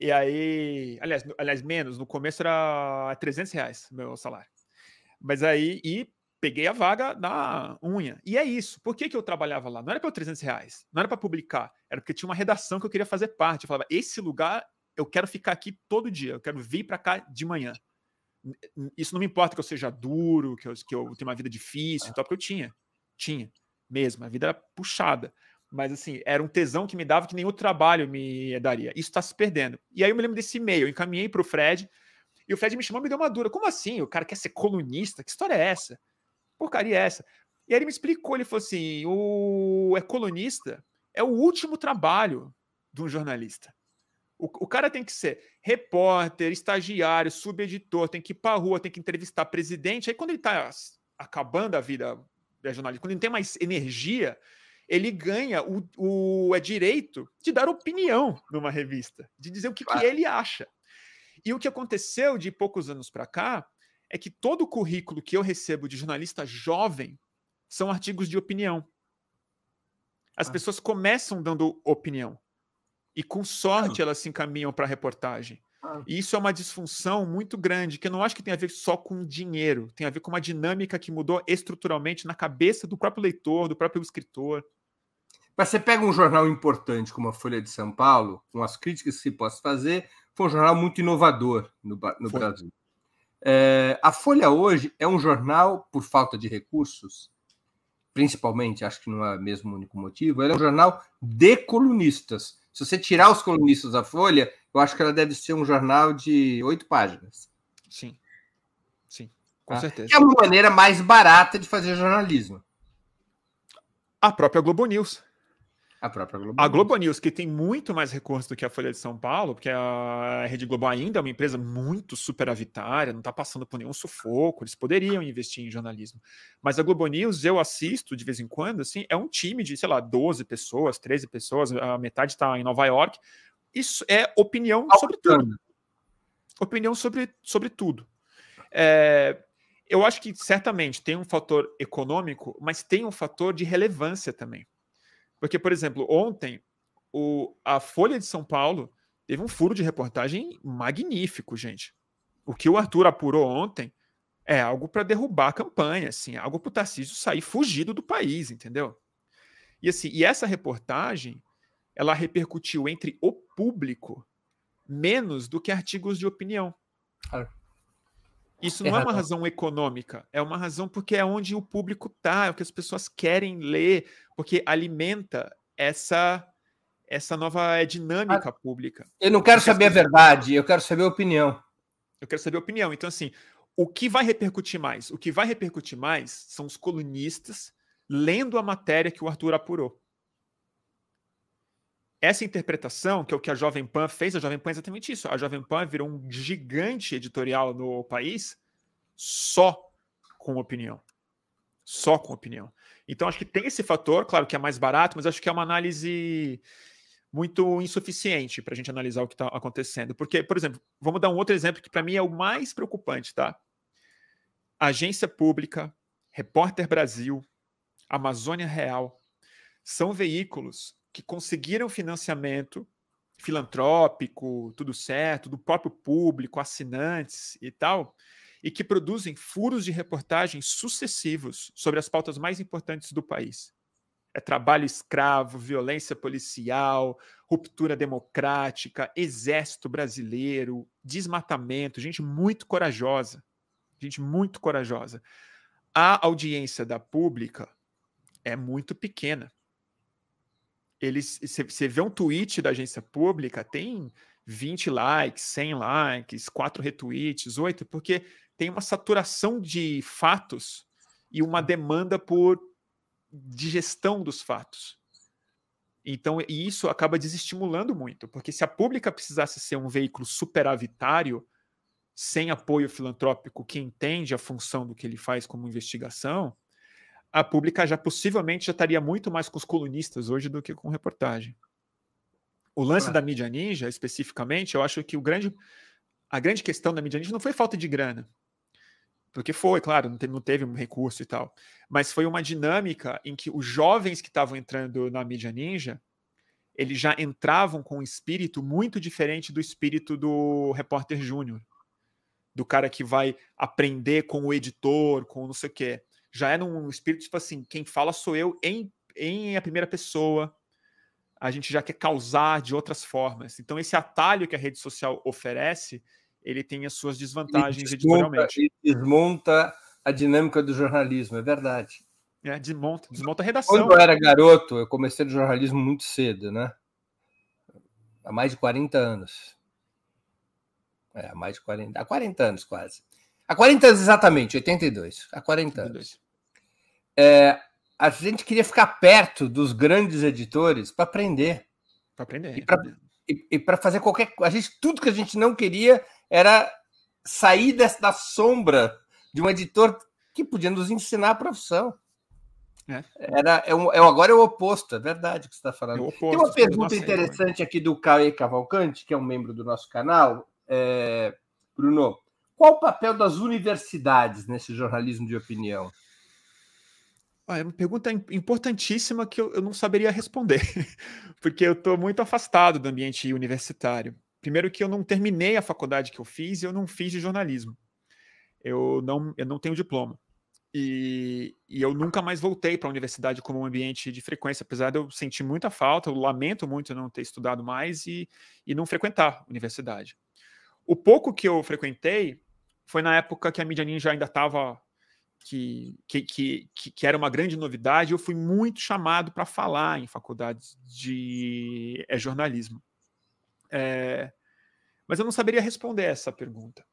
E aí, aliás, aliás, menos, no começo era 300 reais meu salário. Mas aí, e peguei a vaga na unha. E é isso. Por que, que eu trabalhava lá? Não era para 300 reais, não era para publicar, era porque tinha uma redação que eu queria fazer parte. Eu falava, esse lugar eu quero ficar aqui todo dia, eu quero vir para cá de manhã. Isso não me importa que eu seja duro, que eu, que eu tenha uma vida difícil e tal, porque eu tinha. Tinha, mesmo. A vida era puxada. Mas, assim, era um tesão que me dava que nenhum trabalho me daria. Isso está se perdendo. E aí eu me lembro desse e-mail. Eu encaminhei para o Fred. E o Fred me chamou e me deu uma dura. Como assim? O cara quer ser colunista? Que história é essa? Porcaria é essa? E aí ele me explicou. Ele falou assim: o é colunista é o último trabalho de um jornalista. O, o, cara tem que ser repórter, estagiário, subeditor, tem que ir para rua, tem que entrevistar presidente. Aí quando ele está acabando a vida é jornalista, quando ele tem mais energia, ele ganha o, o é direito de dar opinião numa revista, de dizer o que, claro. que ele acha. E o que aconteceu de poucos anos para cá é que todo o currículo que eu recebo de jornalista jovem são artigos de opinião. As ah. pessoas começam dando opinião e, com sorte, ah. elas se encaminham para a reportagem. Ah. E isso é uma disfunção muito grande, que eu não acho que tem a ver só com dinheiro, tem a ver com uma dinâmica que mudou estruturalmente na cabeça do próprio leitor, do próprio escritor. Mas você pega um jornal importante como a Folha de São Paulo, com as críticas que se possa fazer, foi um jornal muito inovador no, no Brasil. É, a Folha hoje é um jornal, por falta de recursos, principalmente, acho que não é mesmo o único motivo, é um jornal de colunistas. Se você tirar os colunistas da Folha, eu acho que ela deve ser um jornal de oito páginas. Sim. Sim, com tá? certeza. Que é uma maneira mais barata de fazer jornalismo. A própria Globo News. A própria Globo A Globo News, que tem muito mais recursos do que a Folha de São Paulo, porque a Rede Globo ainda é uma empresa muito superavitária, não está passando por nenhum sufoco, eles poderiam investir em jornalismo. Mas a Globo News, eu assisto de vez em quando, assim, é um time de, sei lá, 12 pessoas, 13 pessoas, a metade está em Nova York. Isso é opinião sobre tudo. Opinião sobre, sobre tudo. É, eu acho que certamente tem um fator econômico, mas tem um fator de relevância também. Porque, por exemplo, ontem o, a Folha de São Paulo teve um furo de reportagem magnífico, gente. O que o Arthur apurou ontem é algo para derrubar a campanha, assim, algo para o Tarcísio sair fugido do país, entendeu? E assim, e essa reportagem, ela repercutiu entre o público menos do que artigos de opinião. Claro. Isso não é, é uma razão econômica, é uma razão porque é onde o público está, é o que as pessoas querem ler, porque alimenta essa essa nova dinâmica ah, pública. Eu não quero saber a verdade, eu quero saber a opinião. Eu quero saber a opinião. Então, assim, o que vai repercutir mais? O que vai repercutir mais são os colunistas lendo a matéria que o Arthur apurou. Essa interpretação, que é o que a Jovem Pan fez, a Jovem Pan é exatamente isso. A Jovem Pan virou um gigante editorial no país só com opinião. Só com opinião. Então, acho que tem esse fator, claro que é mais barato, mas acho que é uma análise muito insuficiente para a gente analisar o que está acontecendo. Porque, por exemplo, vamos dar um outro exemplo que para mim é o mais preocupante, tá? Agência Pública, Repórter Brasil, Amazônia Real, são veículos que conseguiram financiamento filantrópico, tudo certo, do próprio público, assinantes e tal, e que produzem furos de reportagens sucessivos sobre as pautas mais importantes do país. É trabalho escravo, violência policial, ruptura democrática, exército brasileiro, desmatamento, gente muito corajosa. Gente muito corajosa. A audiência da pública é muito pequena eles você vê um tweet da agência pública, tem 20 likes, 100 likes, 4 retweets, 8, porque tem uma saturação de fatos e uma demanda por digestão dos fatos. Então, e isso acaba desestimulando muito, porque se a pública precisasse ser um veículo superavitário, sem apoio filantrópico que entende a função do que ele faz como investigação, a pública já possivelmente já estaria muito mais com os colunistas hoje do que com reportagem. O lance ah. da mídia ninja, especificamente, eu acho que o grande, a grande questão da mídia ninja não foi falta de grana. Porque foi, claro, não teve, não teve um recurso e tal. Mas foi uma dinâmica em que os jovens que estavam entrando na mídia ninja, eles já entravam com um espírito muito diferente do espírito do repórter júnior. Do cara que vai aprender com o editor, com não sei o quê já é num espírito tipo assim, quem fala sou eu em, em a primeira pessoa. A gente já quer causar de outras formas. Então esse atalho que a rede social oferece, ele tem as suas desvantagens ele desmonta, editorialmente. Ele desmonta a dinâmica do jornalismo, é verdade. É, desmonta, desmonta a redação. Quando eu era garoto, eu comecei no jornalismo muito cedo, né? Há mais de 40 anos. É, há mais de 40, há 40 anos quase. Há 40 anos exatamente, 82. Há 40 anos. É, a gente queria ficar perto dos grandes editores para aprender. Para aprender. E para fazer qualquer A gente, tudo que a gente não queria era sair dessa, da sombra de um editor que podia nos ensinar a profissão. É. Era, é, um, é agora é o oposto, é verdade que você está falando. É oposto, Tem uma pergunta interessante aqui do Caio Cavalcante, que é um membro do nosso canal. É, Bruno, qual o papel das universidades nesse jornalismo de opinião? É uma pergunta importantíssima que eu, eu não saberia responder, porque eu estou muito afastado do ambiente universitário. Primeiro que eu não terminei a faculdade que eu fiz e eu não fiz de jornalismo. Eu não, eu não tenho diploma. E, e eu nunca mais voltei para a universidade como um ambiente de frequência, apesar de eu sentir muita falta, eu lamento muito não ter estudado mais e, e não frequentar a universidade. O pouco que eu frequentei foi na época que a mídia ninja ainda estava que, que, que, que, era uma grande novidade. Eu fui muito chamado para falar em faculdades de é, jornalismo. É, mas eu não saberia responder essa pergunta.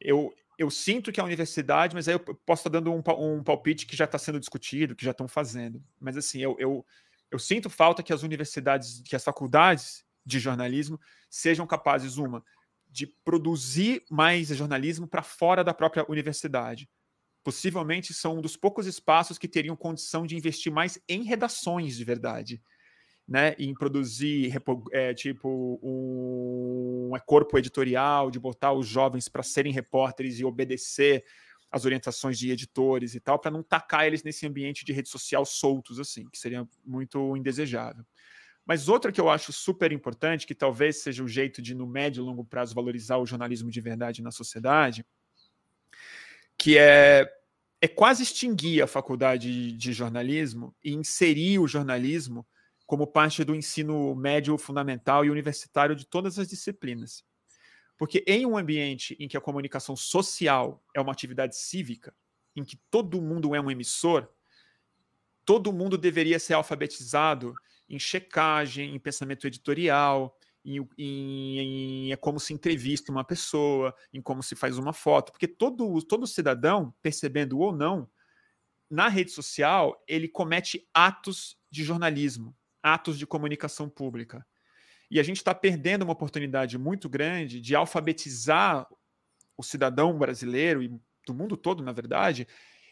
Eu, eu sinto que a universidade, mas aí eu posso estar dando um, um palpite que já está sendo discutido, que já estão fazendo. Mas assim, eu, eu, eu sinto falta que as universidades, que as faculdades de jornalismo sejam capazes, uma, de produzir mais jornalismo para fora da própria universidade. Possivelmente são um dos poucos espaços que teriam condição de investir mais em redações de verdade né, em produzir é, tipo um, um corpo editorial, de botar os jovens para serem repórteres e obedecer as orientações de editores e tal, para não tacar eles nesse ambiente de rede social soltos, assim, que seria muito indesejável. Mas outra que eu acho super importante, que talvez seja o jeito de, no médio e longo prazo, valorizar o jornalismo de verdade na sociedade, que é, é quase extinguir a faculdade de jornalismo e inserir o jornalismo como parte do ensino médio, fundamental e universitário de todas as disciplinas. Porque em um ambiente em que a comunicação social é uma atividade cívica, em que todo mundo é um emissor, todo mundo deveria ser alfabetizado em checagem, em pensamento editorial, em, em, em, é como se entrevista uma pessoa, em como se faz uma foto, porque todo, todo cidadão, percebendo ou não, na rede social, ele comete atos de jornalismo, atos de comunicação pública. E a gente está perdendo uma oportunidade muito grande de alfabetizar o cidadão brasileiro e do mundo todo, na verdade,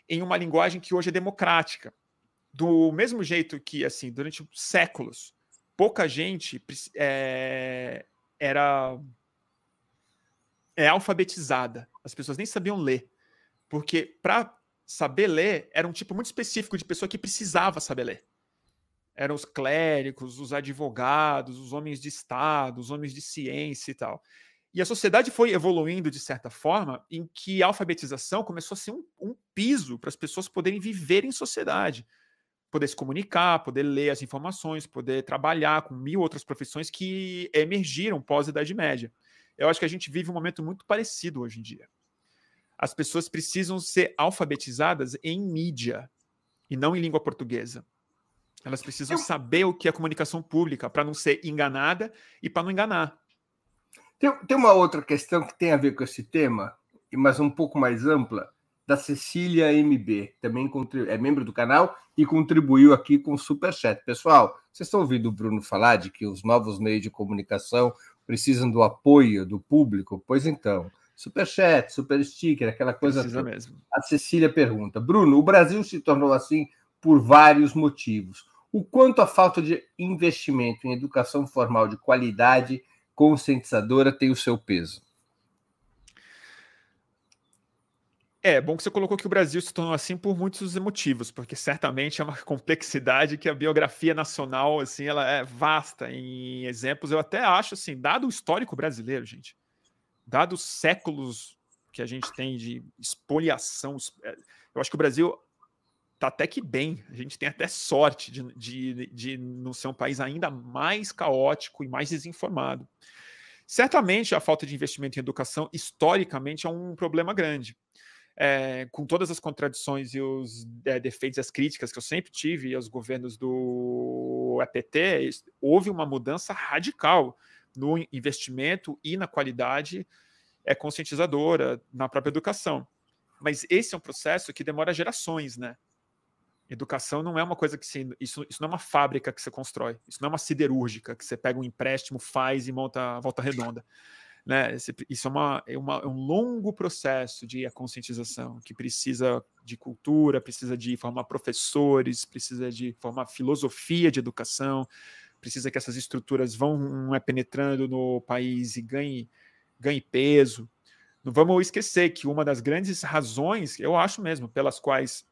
em uma linguagem que hoje é democrática. Do mesmo jeito que, assim, durante séculos, pouca gente é, era é alfabetizada. As pessoas nem sabiam ler. Porque para saber ler era um tipo muito específico de pessoa que precisava saber ler eram os clérigos, os advogados, os homens de Estado, os homens de ciência e tal. E a sociedade foi evoluindo de certa forma em que a alfabetização começou a ser um, um piso para as pessoas poderem viver em sociedade, poder se comunicar, poder ler as informações, poder trabalhar com mil outras profissões que emergiram pós-Idade Média. Eu acho que a gente vive um momento muito parecido hoje em dia. As pessoas precisam ser alfabetizadas em mídia e não em língua portuguesa. Elas precisam Eu... saber o que é comunicação pública para não ser enganada e para não enganar. Tem, tem uma outra questão que tem a ver com esse tema, mas um pouco mais ampla, da Cecília MB, também é membro do canal e contribuiu aqui com o Superchat. Pessoal, vocês estão ouvindo o Bruno falar de que os novos meios de comunicação precisam do apoio do público? Pois então, Superchat, Super Sticker, aquela coisa Precisa toda. mesmo. A Cecília pergunta: Bruno, o Brasil se tornou assim por vários motivos o quanto a falta de investimento em educação formal de qualidade conscientizadora tem o seu peso? É, bom que você colocou que o Brasil se tornou assim por muitos motivos, porque certamente é uma complexidade que a biografia nacional, assim, ela é vasta em exemplos. Eu até acho, assim, dado o histórico brasileiro, gente, dado os séculos que a gente tem de espoliação, é, eu acho que o Brasil tá até que bem. A gente tem até sorte de, de, de não ser um país ainda mais caótico e mais desinformado. Certamente a falta de investimento em educação, historicamente, é um problema grande. É, com todas as contradições e os é, defeitos e as críticas que eu sempre tive aos governos do EPT, houve uma mudança radical no investimento e na qualidade é, conscientizadora na própria educação. Mas esse é um processo que demora gerações, né? Educação não é uma coisa que se. Isso, isso não é uma fábrica que você constrói. Isso não é uma siderúrgica que você pega um empréstimo, faz e monta a volta redonda. Né? Isso é, uma, é, uma, é um longo processo de conscientização que precisa de cultura, precisa de formar professores, precisa de formar filosofia de educação, precisa que essas estruturas vão é, penetrando no país e ganhe, ganhe peso. Não vamos esquecer que uma das grandes razões, eu acho mesmo, pelas quais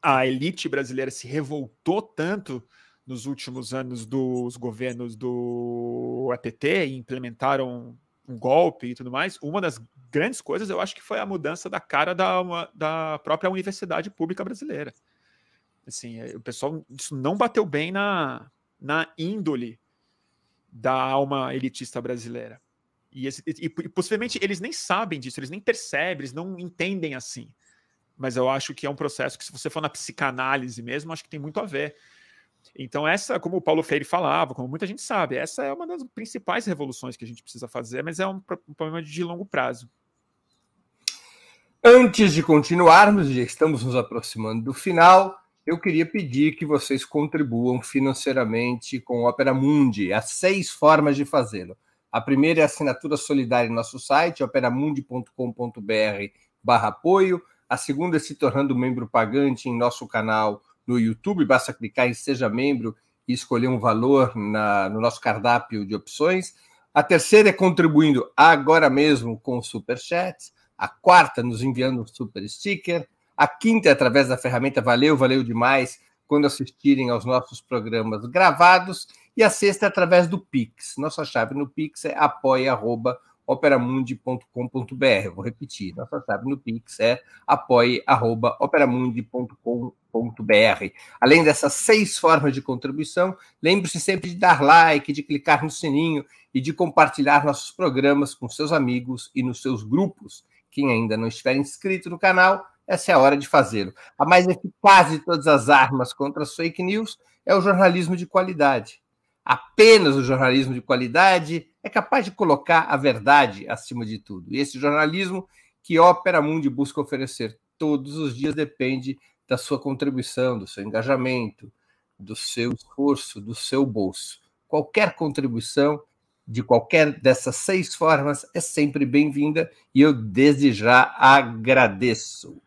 a elite brasileira se revoltou tanto nos últimos anos dos governos do APT e implementaram um golpe e tudo mais, uma das grandes coisas eu acho que foi a mudança da cara da, uma, da própria universidade pública brasileira. Assim, é, o pessoal isso não bateu bem na, na índole da alma elitista brasileira. E, esse, e, e possivelmente eles nem sabem disso, eles nem percebem, eles não entendem assim mas eu acho que é um processo que, se você for na psicanálise mesmo, acho que tem muito a ver. Então, essa, como o Paulo Freire falava, como muita gente sabe, essa é uma das principais revoluções que a gente precisa fazer, mas é um, um problema de longo prazo. Antes de continuarmos, já estamos nos aproximando do final, eu queria pedir que vocês contribuam financeiramente com o Opera Mundi. Há seis formas de fazê-lo. A primeira é a assinatura solidária em nosso site, operamundi.com.br barra apoio. A segunda é se tornando membro pagante em nosso canal no YouTube. Basta clicar em Seja Membro e escolher um valor na, no nosso cardápio de opções. A terceira é contribuindo agora mesmo com Super Chat. A quarta, nos enviando um super sticker. A quinta é através da ferramenta Valeu, valeu demais, quando assistirem aos nossos programas gravados. E a sexta é através do Pix. Nossa chave no Pix é apoia.com operamundi.com.br. Vou repetir, nossa chave no Pix é apoie.operamundi.com.br. Além dessas seis formas de contribuição, lembre-se sempre de dar like, de clicar no sininho e de compartilhar nossos programas com seus amigos e nos seus grupos. Quem ainda não estiver inscrito no canal, essa é a hora de fazê-lo. A mais eficaz de todas as armas contra as fake news é o jornalismo de qualidade. Apenas o jornalismo de qualidade é capaz de colocar a verdade acima de tudo. E esse jornalismo que Opera Mundi busca oferecer todos os dias depende da sua contribuição, do seu engajamento, do seu esforço, do seu bolso. Qualquer contribuição de qualquer dessas seis formas é sempre bem-vinda e eu desde já agradeço.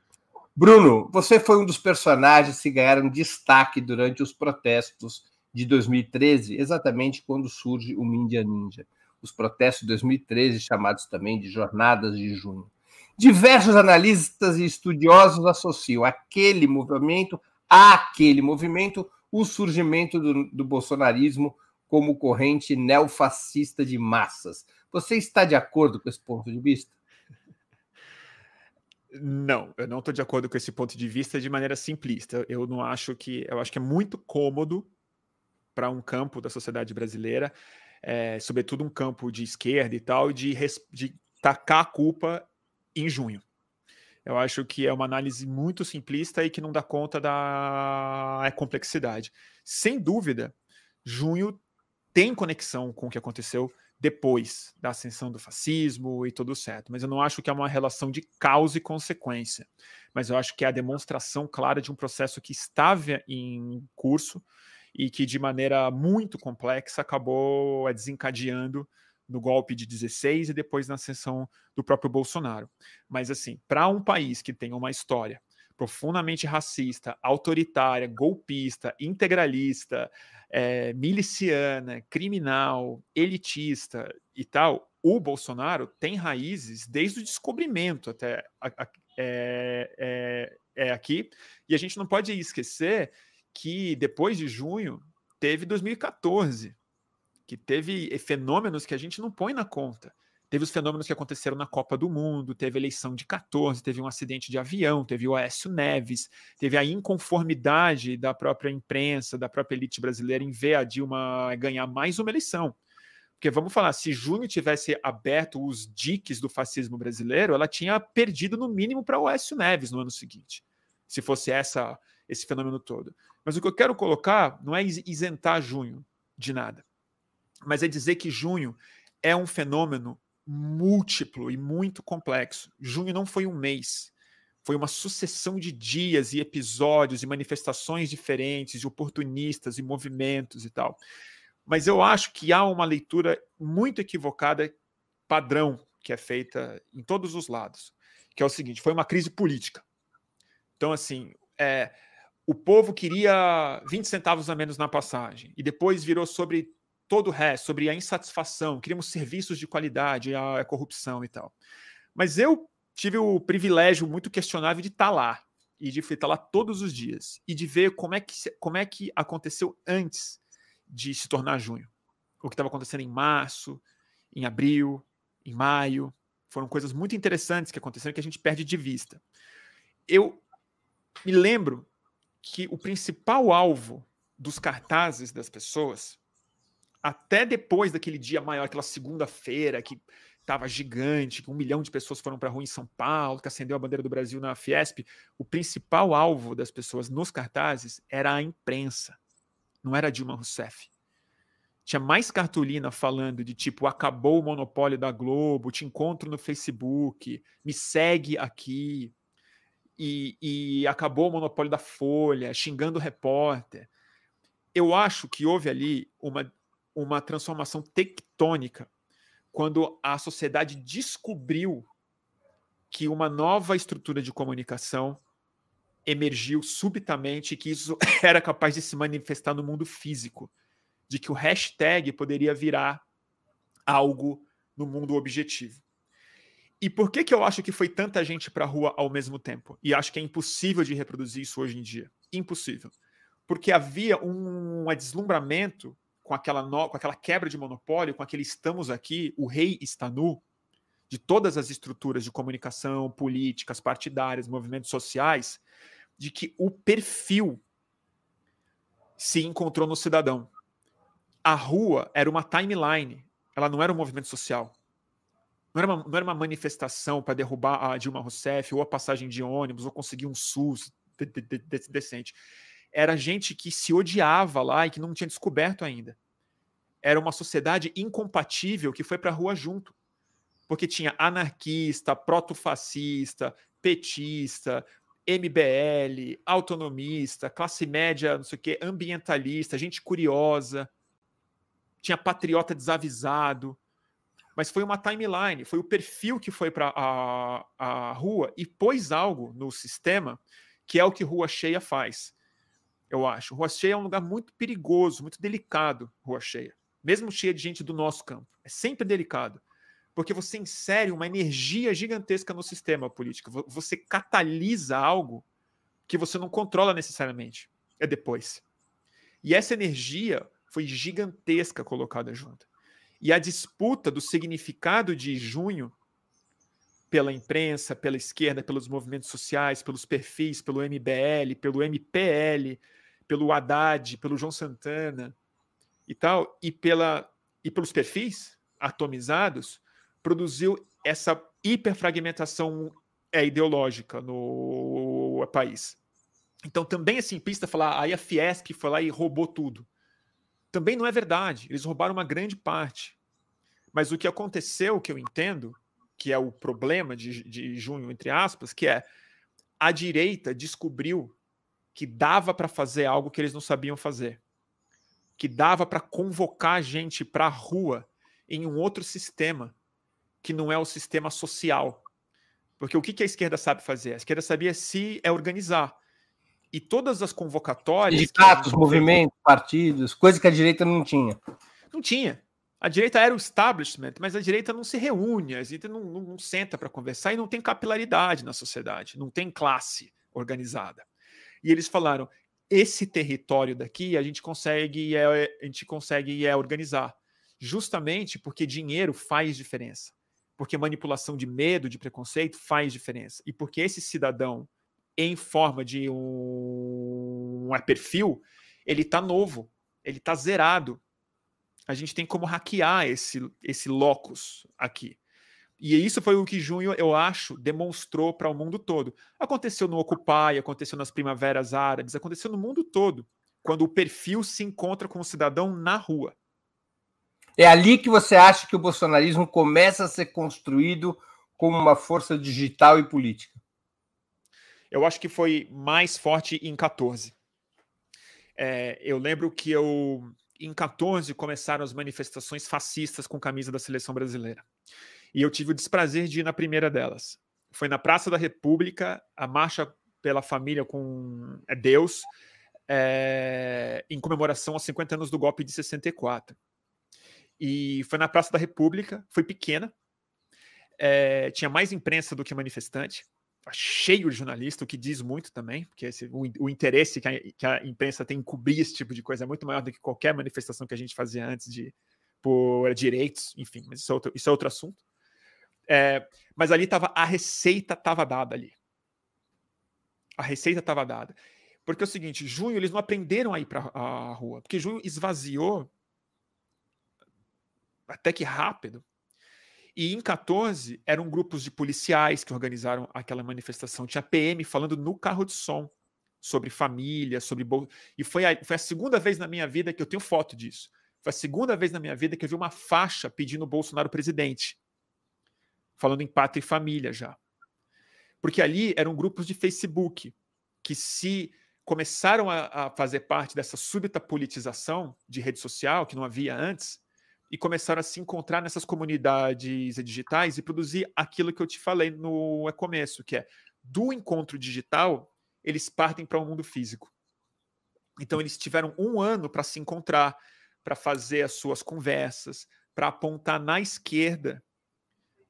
Bruno, você foi um dos personagens que ganharam destaque durante os protestos de 2013, exatamente quando surge o Mídia Ninja os protestos de 2013, chamados também de Jornadas de Junho. Diversos analistas e estudiosos associam aquele movimento, àquele movimento, o surgimento do, do bolsonarismo como corrente neofascista de massas. Você está de acordo com esse ponto de vista? Não, eu não estou de acordo com esse ponto de vista de maneira simplista. Eu não acho que. Eu acho que é muito cômodo para um campo da sociedade brasileira é, sobretudo um campo de esquerda e tal, de, de tacar a culpa em junho. Eu acho que é uma análise muito simplista e que não dá conta da complexidade. Sem dúvida, junho tem conexão com o que aconteceu depois da ascensão do fascismo e tudo certo. Mas eu não acho que é uma relação de causa e consequência. Mas eu acho que é a demonstração clara de um processo que estava em curso e que de maneira muito complexa acabou eh, desencadeando no golpe de 16 e depois na ascensão do próprio Bolsonaro. Mas assim, para um país que tem uma história profundamente racista, autoritária, golpista, integralista, é, miliciana, criminal, elitista e tal, o Bolsonaro tem raízes desde o descobrimento até a, a, é, é, aqui, e a gente não pode esquecer que depois de junho teve 2014, que teve fenômenos que a gente não põe na conta. Teve os fenômenos que aconteceram na Copa do Mundo, teve eleição de 14, teve um acidente de avião, teve o Aécio Neves, teve a inconformidade da própria imprensa, da própria elite brasileira em ver a Dilma ganhar mais uma eleição. Porque vamos falar, se junho tivesse aberto os diques do fascismo brasileiro, ela tinha perdido no mínimo para o Aécio Neves no ano seguinte. Se fosse essa esse fenômeno todo. Mas o que eu quero colocar não é isentar junho de nada, mas é dizer que junho é um fenômeno múltiplo e muito complexo. Junho não foi um mês, foi uma sucessão de dias e episódios e manifestações diferentes, de oportunistas e movimentos e tal. Mas eu acho que há uma leitura muito equivocada, padrão, que é feita em todos os lados, que é o seguinte: foi uma crise política. Então, assim, é, o povo queria 20 centavos a menos na passagem e depois virou sobre todo o resto, sobre a insatisfação, queríamos serviços de qualidade, a, corrupção e tal. Mas eu tive o privilégio muito questionável de estar tá lá e de estar lá todos os dias e de ver como é que, como é que aconteceu antes de se tornar junho. O que estava acontecendo em março, em abril, em maio. Foram coisas muito interessantes que aconteceram que a gente perde de vista. Eu me lembro que o principal alvo dos cartazes das pessoas, até depois daquele dia maior, aquela segunda-feira que estava gigante, que um milhão de pessoas foram para a rua em São Paulo, que acendeu a bandeira do Brasil na Fiesp, o principal alvo das pessoas nos cartazes era a imprensa, não era Dilma Rousseff. tinha mais cartolina falando de tipo, acabou o monopólio da Globo, te encontro no Facebook, me segue aqui, e, e acabou o monopólio da Folha, xingando o repórter. Eu acho que houve ali uma, uma transformação tectônica quando a sociedade descobriu que uma nova estrutura de comunicação emergiu subitamente que isso era capaz de se manifestar no mundo físico de que o hashtag poderia virar algo no mundo objetivo. E por que, que eu acho que foi tanta gente para a rua ao mesmo tempo? E acho que é impossível de reproduzir isso hoje em dia. Impossível. Porque havia um, um deslumbramento com aquela, no, com aquela quebra de monopólio, com aquele estamos aqui, o rei está nu, de todas as estruturas de comunicação, políticas, partidárias, movimentos sociais, de que o perfil se encontrou no cidadão a rua era uma timeline, ela não era um movimento social. Não era uma, não era uma manifestação para derrubar a Dilma Rousseff, ou a passagem de ônibus, ou conseguir um SUS de, de, de, decente. Era gente que se odiava lá e que não tinha descoberto ainda. Era uma sociedade incompatível que foi para a rua junto. Porque tinha anarquista, protofascista, petista, MBL, autonomista, classe média, não sei o quê, ambientalista, gente curiosa tinha patriota desavisado, mas foi uma timeline, foi o perfil que foi para a, a rua e pôs algo no sistema que é o que Rua Cheia faz, eu acho. Rua Cheia é um lugar muito perigoso, muito delicado, Rua Cheia, mesmo cheia de gente do nosso campo. É sempre delicado, porque você insere uma energia gigantesca no sistema político, você catalisa algo que você não controla necessariamente, é depois. E essa energia foi gigantesca colocada junto. E a disputa do significado de junho pela imprensa, pela esquerda, pelos movimentos sociais, pelos perfis, pelo MBL, pelo MPL, pelo Haddad, pelo João Santana e tal, e, pela, e pelos perfis atomizados, produziu essa hiperfragmentação é, ideológica no país. Então também é simplista falar, aí a Fiesp foi lá e roubou tudo. Também não é verdade. Eles roubaram uma grande parte. Mas o que aconteceu, que eu entendo, que é o problema de, de junho, entre aspas, que é a direita descobriu que dava para fazer algo que eles não sabiam fazer. Que dava para convocar gente para a rua em um outro sistema, que não é o sistema social. Porque o que, que a esquerda sabe fazer? A esquerda sabia se é organizar. E todas as convocatórias. Sindicatos, movimentos, partidos, coisa que a direita não tinha. Não tinha. A direita era o establishment, mas a direita não se reúne, a direita não, não, não senta para conversar e não tem capilaridade na sociedade, não tem classe organizada. E eles falaram: esse território daqui a gente consegue é, a gente consegue é organizar, justamente porque dinheiro faz diferença, porque manipulação de medo, de preconceito faz diferença e porque esse cidadão em forma de um, um perfil, ele está novo, ele está zerado. A gente tem como hackear esse, esse locus aqui. E isso foi o que junho, eu acho, demonstrou para o mundo todo. Aconteceu no Occupy, aconteceu nas primaveras árabes, aconteceu no mundo todo, quando o perfil se encontra com o cidadão na rua. É ali que você acha que o bolsonarismo começa a ser construído como uma força digital e política? Eu acho que foi mais forte em 14. É, eu lembro que eu, em 14 começaram as manifestações fascistas com camisa da seleção brasileira. E eu tive o desprazer de ir na primeira delas. Foi na Praça da República, a marcha pela família com é Deus, é, em comemoração aos 50 anos do golpe de 64. E foi na Praça da República, foi pequena, é, tinha mais imprensa do que manifestante. Cheio de jornalista, o que diz muito também, porque esse, o, o, interesse que a, que a, imprensa tem em cobrir esse tipo de coisa é muito maior do que qualquer manifestação que a gente fazia antes de por direitos, enfim, mas isso é outro, isso é outro assunto. É, mas ali estava a receita estava dada ali. A receita estava dada. Porque é o seguinte, junho eles não aprenderam a ir para a rua, porque junho esvaziou até que rápido e em 14 eram grupos de policiais que organizaram aquela manifestação. Tinha PM falando no carro de som sobre família, sobre bol... e foi a, foi a segunda vez na minha vida que eu tenho foto disso. Foi a segunda vez na minha vida que eu vi uma faixa pedindo Bolsonaro presidente. Falando em pátria e família já. Porque ali eram grupos de Facebook que se começaram a, a fazer parte dessa súbita politização de rede social que não havia antes e começaram a se encontrar nessas comunidades digitais e produzir aquilo que eu te falei no começo, que é do encontro digital, eles partem para o um mundo físico. Então eles tiveram um ano para se encontrar, para fazer as suas conversas, para apontar na esquerda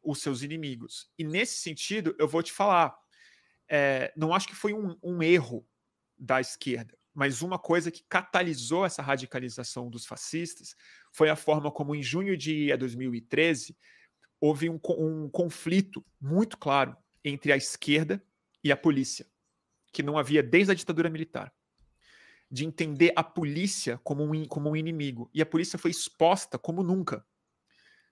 os seus inimigos. E nesse sentido, eu vou te falar, é, não acho que foi um, um erro da esquerda, mas uma coisa que catalisou essa radicalização dos fascistas foi a forma como, em junho de 2013, houve um, um conflito muito claro entre a esquerda e a polícia, que não havia desde a ditadura militar de entender a polícia como um, como um inimigo. E a polícia foi exposta como nunca,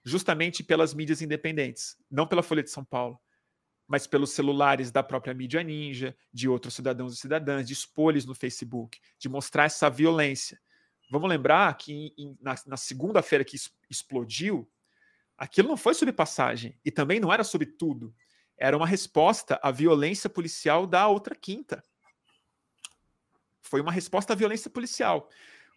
justamente pelas mídias independentes, não pela Folha de São Paulo, mas pelos celulares da própria mídia ninja, de outros cidadãos e cidadãs, de expor no Facebook, de mostrar essa violência. Vamos lembrar que em, na, na segunda-feira que explodiu, aquilo não foi sobre passagem e também não era sobre tudo. Era uma resposta à violência policial da outra quinta. Foi uma resposta à violência policial.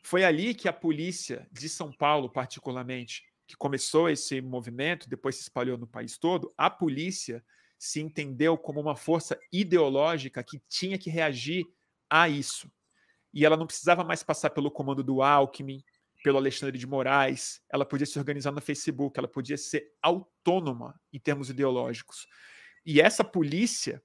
Foi ali que a polícia de São Paulo, particularmente, que começou esse movimento, depois se espalhou no país todo, a polícia se entendeu como uma força ideológica que tinha que reagir a isso. E ela não precisava mais passar pelo comando do Alckmin, pelo Alexandre de Moraes, ela podia se organizar no Facebook, ela podia ser autônoma em termos ideológicos. E essa polícia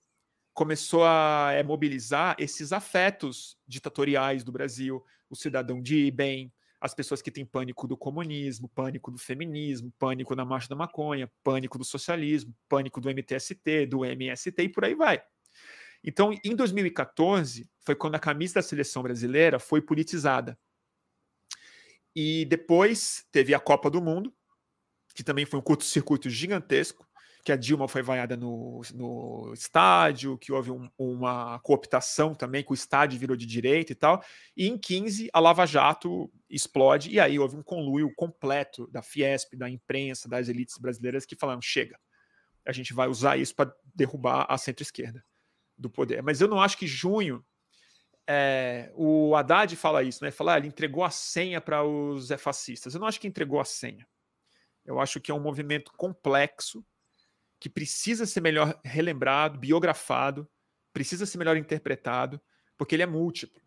começou a é, mobilizar esses afetos ditatoriais do Brasil, o cidadão de bem, as pessoas que têm pânico do comunismo, pânico do feminismo, pânico da marcha da maconha, pânico do socialismo, pânico do MTST, do MST e por aí vai. Então, em 2014, foi quando a camisa da seleção brasileira foi politizada. E depois teve a Copa do Mundo, que também foi um curto-circuito gigantesco, que a Dilma foi vaiada no, no estádio, que houve um, uma cooptação também, que o estádio virou de direita e tal. E em 15, a Lava Jato explode, e aí houve um conluio completo da Fiesp, da imprensa, das elites brasileiras que falaram: chega, a gente vai usar isso para derrubar a centro-esquerda do poder. Mas eu não acho que junho. É, o Haddad fala isso, né? Fala, ah, ele entregou a senha para os fascistas. Eu não acho que entregou a senha. Eu acho que é um movimento complexo que precisa ser melhor relembrado, biografado, precisa ser melhor interpretado, porque ele é múltiplo.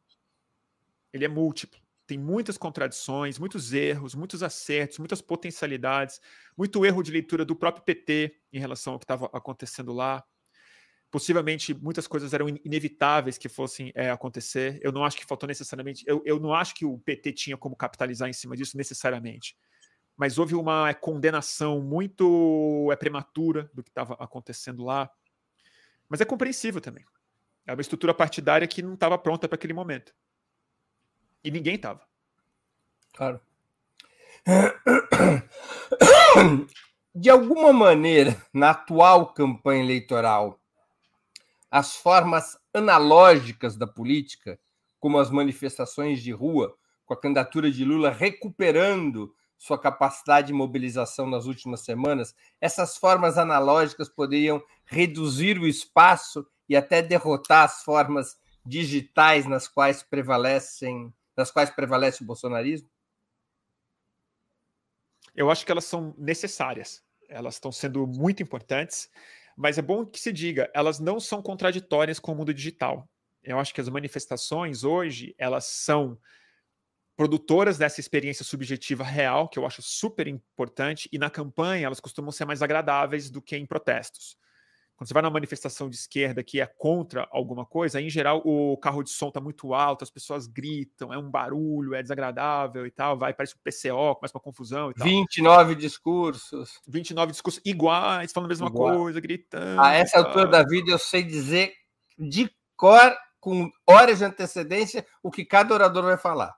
Ele é múltiplo. Tem muitas contradições, muitos erros, muitos acertos, muitas potencialidades, muito erro de leitura do próprio PT em relação ao que estava acontecendo lá. Possivelmente muitas coisas eram inevitáveis que fossem é, acontecer. Eu não acho que faltou necessariamente. Eu, eu não acho que o PT tinha como capitalizar em cima disso necessariamente mas houve uma condenação muito é, prematura do que estava acontecendo lá. Mas é compreensível também. É uma estrutura partidária que não estava pronta para aquele momento. E ninguém estava. Claro. De alguma maneira, na atual campanha eleitoral, as formas analógicas da política, como as manifestações de rua, com a candidatura de Lula recuperando sua capacidade de mobilização nas últimas semanas, essas formas analógicas poderiam reduzir o espaço e até derrotar as formas digitais nas quais prevalecem, nas quais prevalece o bolsonarismo? Eu acho que elas são necessárias. Elas estão sendo muito importantes, mas é bom que se diga, elas não são contraditórias com o mundo digital. Eu acho que as manifestações hoje, elas são produtoras dessa experiência subjetiva real, que eu acho super importante, e na campanha elas costumam ser mais agradáveis do que em protestos. Quando você vai numa manifestação de esquerda que é contra alguma coisa, em geral o carro de som está muito alto, as pessoas gritam, é um barulho, é desagradável e tal, vai, parece um PCO, começa uma confusão e tal. 29 discursos. 29 discursos iguais, falando a mesma Igual. coisa, gritando. A essa altura da vida eu sei dizer de cor, com horas de antecedência, o que cada orador vai falar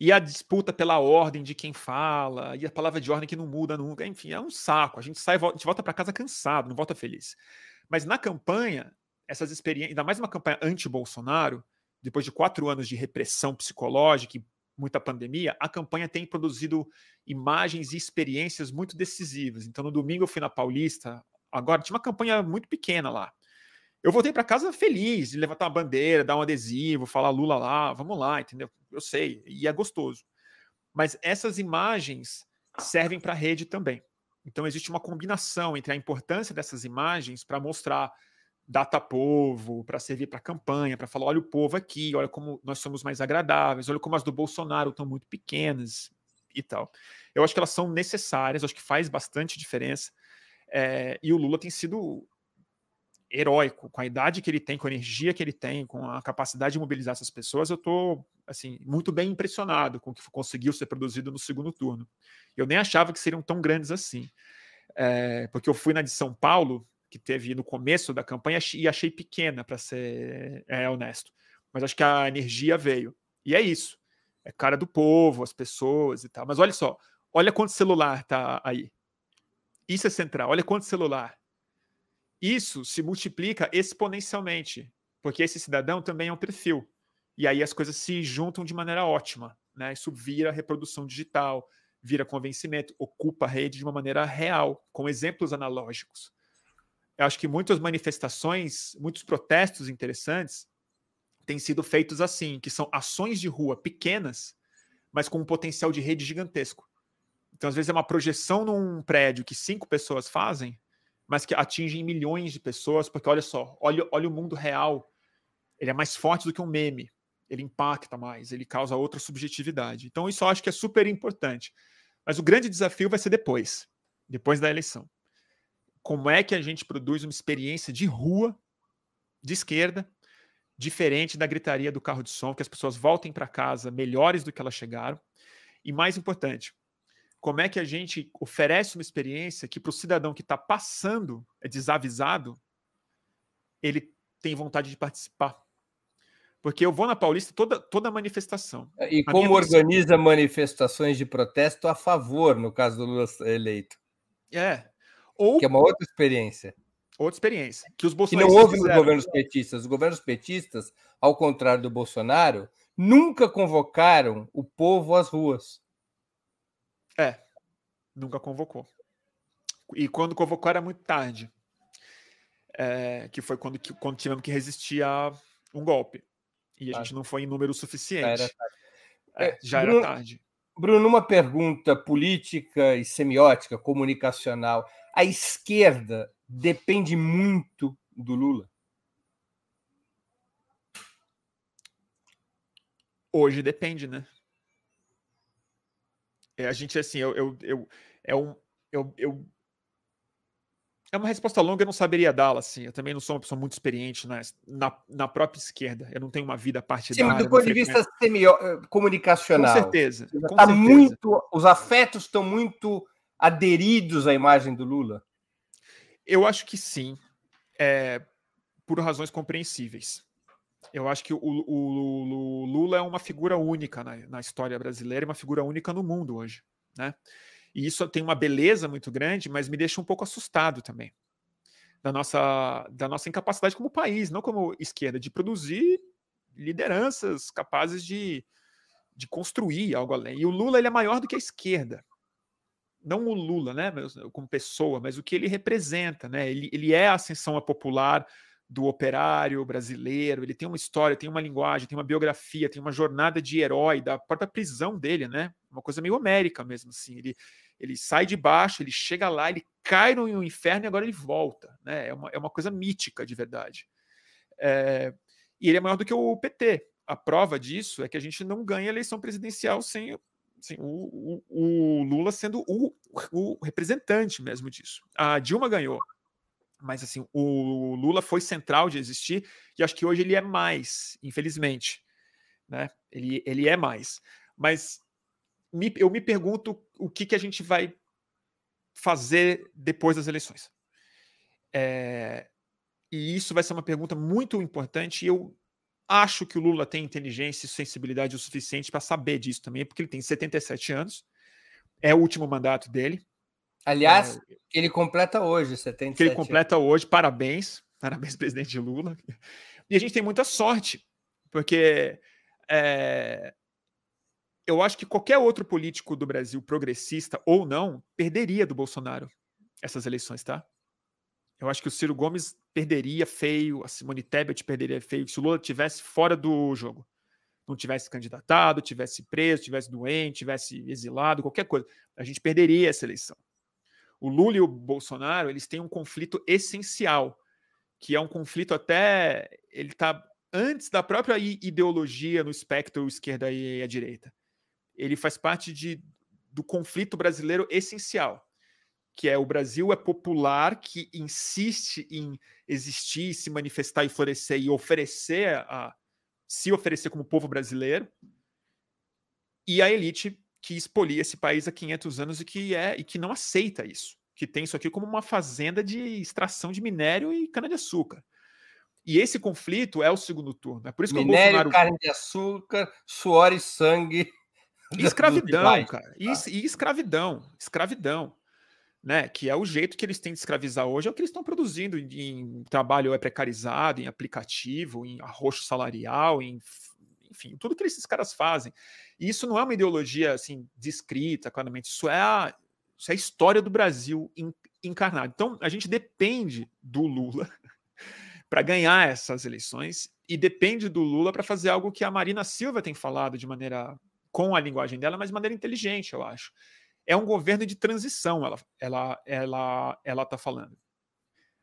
e a disputa pela ordem de quem fala, e a palavra de ordem que não muda nunca, enfim, é um saco. A gente sai, a gente volta para casa cansado, não volta feliz. Mas na campanha, essas experiências, ainda mais uma campanha anti-Bolsonaro, depois de quatro anos de repressão psicológica e muita pandemia, a campanha tem produzido imagens e experiências muito decisivas. Então, no domingo eu fui na Paulista, agora tinha uma campanha muito pequena lá. Eu voltei para casa feliz de levantar uma bandeira, dar um adesivo, falar Lula lá, vamos lá, entendeu? Eu sei, e é gostoso. Mas essas imagens servem para a rede também. Então, existe uma combinação entre a importância dessas imagens para mostrar data povo, para servir para campanha, para falar: olha o povo aqui, olha como nós somos mais agradáveis, olha como as do Bolsonaro estão muito pequenas e tal. Eu acho que elas são necessárias, acho que faz bastante diferença. É, e o Lula tem sido heróico com a idade que ele tem, com a energia que ele tem, com a capacidade de mobilizar essas pessoas. Eu estou assim muito bem impressionado com o que conseguiu ser produzido no segundo turno. Eu nem achava que seriam tão grandes assim, é, porque eu fui na de São Paulo que teve no começo da campanha e achei pequena, para ser é, honesto. Mas acho que a energia veio. E é isso. É cara do povo, as pessoas e tal. Mas olha só, olha quanto celular tá aí. Isso é central. Olha quanto celular. Isso se multiplica exponencialmente, porque esse cidadão também é um perfil. E aí as coisas se juntam de maneira ótima. Né? Isso vira reprodução digital, vira convencimento, ocupa a rede de uma maneira real, com exemplos analógicos eu acho que muitas manifestações, muitos protestos interessantes têm sido feitos assim, que são ações de rua pequenas, mas com um potencial de rede gigantesco. Então, às vezes, é uma projeção num prédio que cinco pessoas fazem, mas que atingem milhões de pessoas, porque olha só, olha, olha o mundo real. Ele é mais forte do que um meme. Ele impacta mais, ele causa outra subjetividade. Então, isso eu acho que é super importante. Mas o grande desafio vai ser depois, depois da eleição como é que a gente produz uma experiência de rua, de esquerda, diferente da gritaria do carro de som, que as pessoas voltem para casa melhores do que elas chegaram. E mais importante, como é que a gente oferece uma experiência que para o cidadão que está passando, é desavisado, ele tem vontade de participar. Porque eu vou na Paulista toda, toda manifestação. E a como organiza manifestações de protesto a favor, no caso do Lula eleito? É, ou, que é uma outra experiência. Outra experiência. Que os bolsonaristas. Que não houve nos governos petistas. Os governos petistas, ao contrário do Bolsonaro, nunca convocaram o povo às ruas. É, nunca convocou. E quando convocou era muito tarde. É, que foi quando, quando tivemos que resistir a um golpe. E a ah. gente não foi em número suficiente. Já era tarde. É, já Bruno, era tarde. Bruno, uma pergunta política e semiótica, comunicacional a esquerda depende muito do Lula? Hoje depende, né? É, a gente, assim, eu, eu, eu, é um, eu, eu, é uma resposta longa, eu não saberia dá-la, assim. Eu também não sou uma pessoa muito experiente na, na, na própria esquerda. Eu não tenho uma vida partidária. Sim, do ponto de vista eh, comunicacional. Com certeza. Com tá certeza. muito, os afetos estão muito aderidos à imagem do Lula? Eu acho que sim, é, por razões compreensíveis. Eu acho que o, o, o Lula é uma figura única na, na, história brasileira, uma figura única no mundo hoje, né? E isso tem uma beleza muito grande, mas me deixa um pouco assustado também da nossa, da nossa incapacidade como país, não como esquerda, de produzir lideranças capazes de, de construir algo além. E o Lula ele é maior do que a esquerda não o Lula, né, como pessoa, mas o que ele representa, né? Ele, ele é a ascensão popular do operário brasileiro, ele tem uma história, tem uma linguagem, tem uma biografia, tem uma jornada de herói da própria prisão dele, né? Uma coisa meio América mesmo, assim. Ele, ele sai de baixo, ele chega lá, ele cai no inferno e agora ele volta, né? É uma, é uma coisa mítica de verdade. É, e ele é maior do que o PT. A prova disso é que a gente não ganha eleição presidencial sem assim, o, o, o, Lula sendo o, o representante mesmo disso. A Dilma ganhou, mas assim, o Lula foi central de existir e acho que hoje ele é mais, infelizmente, né? Ele, ele é mais. Mas me, eu me pergunto o que, que a gente vai fazer depois das eleições. É, e isso vai ser uma pergunta muito importante e eu Acho que o Lula tem inteligência e sensibilidade o suficiente para saber disso também, porque ele tem 77 anos, é o último mandato dele. Aliás, é, ele completa hoje 77. Que ele completa hoje, parabéns, parabéns, presidente Lula. E a gente tem muita sorte, porque é, eu acho que qualquer outro político do Brasil, progressista ou não, perderia do Bolsonaro essas eleições, tá? Eu acho que o Ciro Gomes perderia feio, a Simone Tebet perderia feio, se o Lula tivesse fora do jogo. Não tivesse candidatado, tivesse preso, tivesse doente, tivesse exilado, qualquer coisa. A gente perderia essa eleição. O Lula e o Bolsonaro, eles têm um conflito essencial, que é um conflito até ele está antes da própria ideologia no espectro esquerda e a direita. Ele faz parte de, do conflito brasileiro essencial, que é o Brasil é popular, que insiste em existir, se manifestar e florescer e oferecer a se oferecer como povo brasileiro, e a elite que expolia esse país há 500 anos e que é e que não aceita isso, que tem isso aqui como uma fazenda de extração de minério e cana de açúcar. E esse conflito é o segundo turno. É por isso que Minério, o Bolsonaro. carne de açúcar, suor e sangue. E escravidão, cara. E, e, escravidão. Escravidão. Né? Que é o jeito que eles têm de escravizar hoje, é o que eles estão produzindo em, em trabalho é precarizado, em aplicativo, em arroxo salarial, em enfim, tudo que esses caras fazem. E isso não é uma ideologia assim descrita, claramente. Isso é a, isso é a história do Brasil encarnado. Então, a gente depende do Lula para ganhar essas eleições e depende do Lula para fazer algo que a Marina Silva tem falado de maneira com a linguagem dela, mas de maneira inteligente, eu acho. É um governo de transição, ela ela ela ela está falando.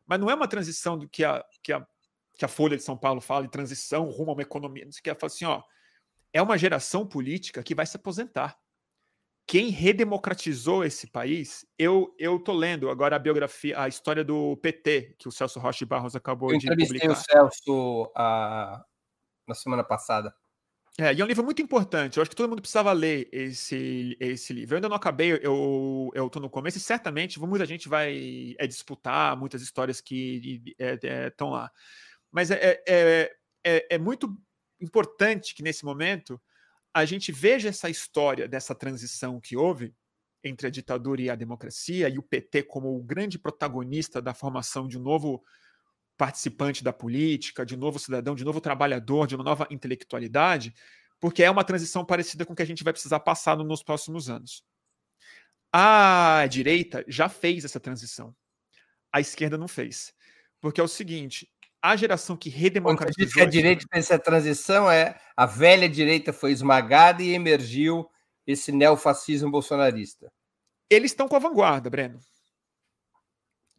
Mas não é uma transição do que a, que a que a Folha de São Paulo fala de transição rumo a uma economia, não sei o que, ela fala assim, ó, é uma geração política que vai se aposentar quem redemocratizou esse país, eu eu tô lendo agora a biografia, a história do PT que o Celso Rocha Barros acabou eu de publicar. o Celso a, na semana passada. É, e é um livro muito importante. Eu acho que todo mundo precisava ler esse, esse livro. Eu ainda não acabei, eu, eu tô no começo e certamente muita gente vai é, disputar muitas histórias que estão é, é, lá. Mas é, é, é, é muito importante que nesse momento a gente veja essa história dessa transição que houve entre a ditadura e a democracia, e o PT como o grande protagonista da formação de um novo participante da política, de um novo cidadão, de um novo trabalhador, de uma nova intelectualidade, porque é uma transição parecida com o que a gente vai precisar passar nos próximos anos. A direita já fez essa transição. A esquerda não fez. Porque é o seguinte: a geração que redemocratizou. Quando diz que a direita fez essa transição, é a velha direita foi esmagada e emergiu esse neofascismo bolsonarista. Eles estão com a vanguarda, Breno.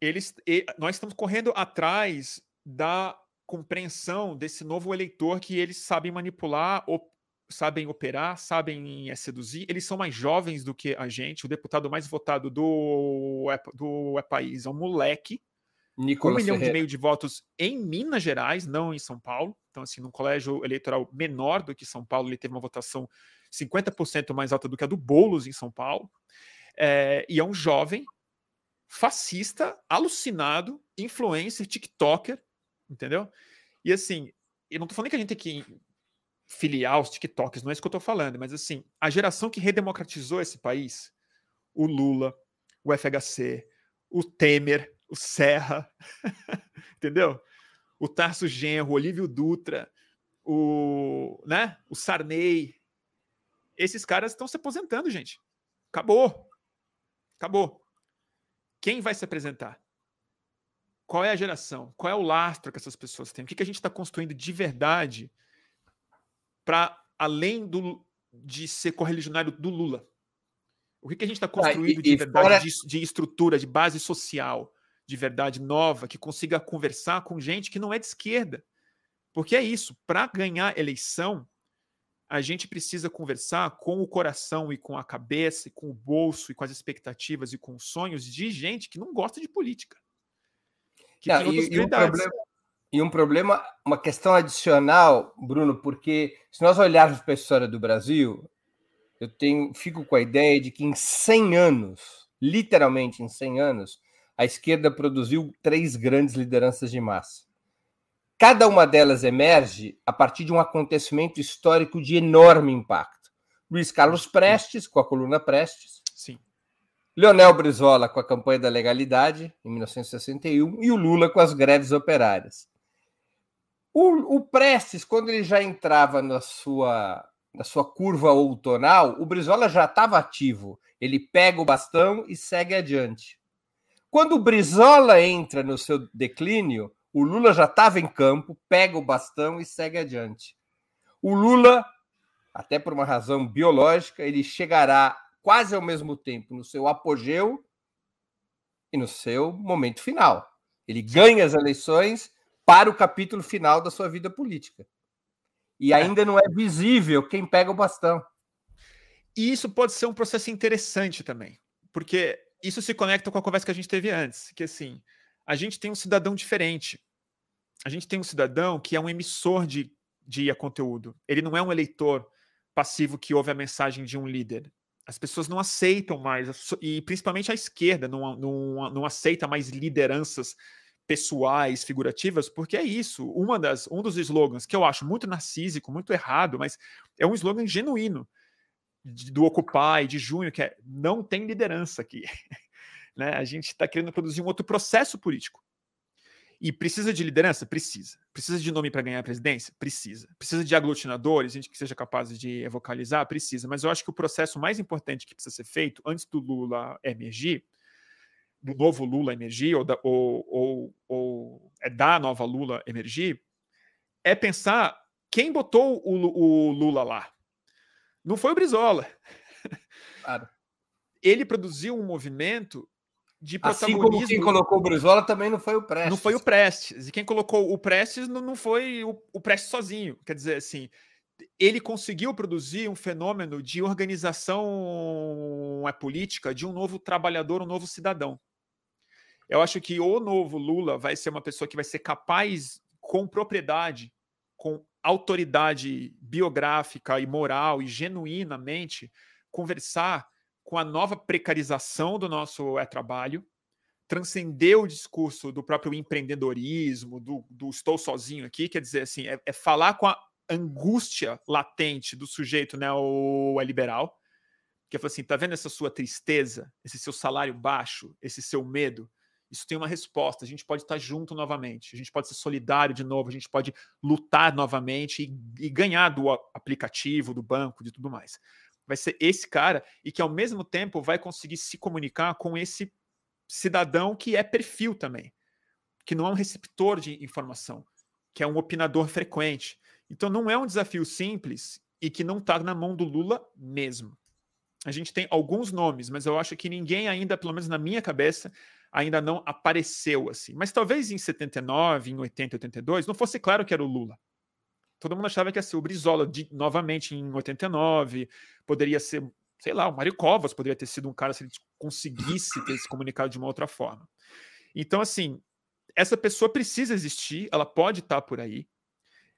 Eles, nós estamos correndo atrás da compreensão desse novo eleitor que eles sabem manipular, op, sabem operar, sabem é, seduzir. Eles são mais jovens do que a gente. O deputado mais votado do, do é, país é um moleque Nicolas um milhão Ferreira. e meio de votos em Minas Gerais, não em São Paulo. Então, assim, num colégio eleitoral menor do que São Paulo, ele teve uma votação 50% mais alta do que a do Boulos em São Paulo. É, e é um jovem fascista, alucinado, influencer, TikToker, entendeu? E assim, eu não tô falando que a gente tem que filiar os TikTokers, não é isso que eu tô falando, mas assim, a geração que redemocratizou esse país, o Lula, o FHC, o Temer, o Serra, entendeu? O Tarso Genro, o Olívio Dutra, o, né? o Sarney. Esses caras estão se aposentando, gente. Acabou. Acabou. Quem vai se apresentar? Qual é a geração? Qual é o lastro que essas pessoas têm? O que, que a gente está construindo de verdade para além do, de ser correligionário do Lula? O que, que a gente está construindo ah, e, de verdade, fora... de, de, estrutura, de base social? De verdade nova, que consiga conversar com gente que não é de esquerda. Porque é isso, para ganhar eleição, a gente precisa conversar com o coração e com a cabeça, e com o bolso, e com as expectativas e com os sonhos de gente que não gosta de política. Que não, tem e, e, um problema, e um problema, uma questão adicional, Bruno, porque se nós olharmos para a história do Brasil, eu tenho, fico com a ideia de que em 100 anos, literalmente em 100 anos, a esquerda produziu três grandes lideranças de massa. Cada uma delas emerge a partir de um acontecimento histórico de enorme impacto. Luiz Carlos Prestes, com a coluna Prestes. Sim. Leonel Brizola, com a campanha da legalidade, em 1961. E o Lula, com as greves operárias. O, o Prestes, quando ele já entrava na sua na sua curva outonal, o Brizola já estava ativo. Ele pega o bastão e segue adiante. Quando o Brizola entra no seu declínio, o Lula já estava em campo, pega o bastão e segue adiante. O Lula, até por uma razão biológica, ele chegará quase ao mesmo tempo no seu apogeu e no seu momento final. Ele ganha as eleições para o capítulo final da sua vida política. E é. ainda não é visível quem pega o bastão. E isso pode ser um processo interessante também, porque isso se conecta com a conversa que a gente teve antes, que assim, a gente tem um cidadão diferente. A gente tem um cidadão que é um emissor de, de conteúdo. Ele não é um eleitor passivo que ouve a mensagem de um líder. As pessoas não aceitam mais, e principalmente a esquerda não, não, não aceita mais lideranças pessoais, figurativas, porque é isso. Uma das, um dos slogans que eu acho muito narcísico, muito errado, mas é um slogan genuíno do Occupy de junho, que é não tem liderança aqui. né? A gente está querendo produzir um outro processo político. E precisa de liderança? Precisa. Precisa de nome para ganhar a presidência? Precisa. Precisa de aglutinadores, gente que seja capaz de vocalizar? Precisa. Mas eu acho que o processo mais importante que precisa ser feito antes do Lula emergir, do novo Lula emergir, ou, da, ou, ou, ou é da nova Lula emergir, é pensar quem botou o, o Lula lá. Não foi o Brizola. Claro. Ele produziu um movimento de protagonismo. Assim como quem colocou o Brizola também não foi o Prestes. Não foi o Prestes. E quem colocou o Prestes não, não foi o, o Prestes sozinho. Quer dizer, assim, ele conseguiu produzir um fenômeno de organização é, política de um novo trabalhador, um novo cidadão. Eu acho que o novo Lula vai ser uma pessoa que vai ser capaz, com propriedade, com autoridade biográfica e moral e genuinamente, conversar com a nova precarização do nosso trabalho, transcender o discurso do próprio empreendedorismo, do, do estou sozinho aqui, quer dizer assim, é, é, falar com a angústia latente do sujeito neoliberal, que é assim, tá vendo essa sua tristeza, esse seu salário baixo, esse seu medo? Isso tem uma resposta. A gente pode estar junto novamente, a gente pode ser solidário de novo, a gente pode lutar novamente e, e ganhar do aplicativo, do banco, de tudo mais vai ser esse cara e que ao mesmo tempo vai conseguir se comunicar com esse cidadão que é perfil também, que não é um receptor de informação, que é um opinador frequente. Então não é um desafio simples e que não está na mão do Lula mesmo. A gente tem alguns nomes, mas eu acho que ninguém ainda, pelo menos na minha cabeça, ainda não apareceu assim. Mas talvez em 79, em 80, 82, não fosse claro que era o Lula todo mundo achava que ia ser o Brizola de, novamente em 89, poderia ser, sei lá, o Mário Covas poderia ter sido um cara se ele conseguisse ter se comunicado de uma outra forma. Então, assim, essa pessoa precisa existir, ela pode estar por aí,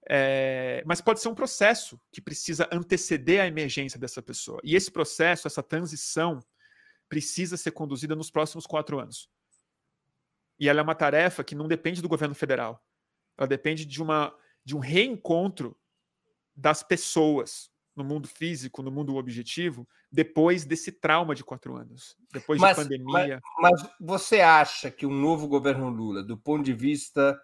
é, mas pode ser um processo que precisa anteceder a emergência dessa pessoa. E esse processo, essa transição, precisa ser conduzida nos próximos quatro anos. E ela é uma tarefa que não depende do governo federal. Ela depende de uma de um reencontro das pessoas no mundo físico, no mundo objetivo, depois desse trauma de quatro anos, depois mas, de pandemia. Mas, mas, você acha que o novo governo Lula, do ponto de vista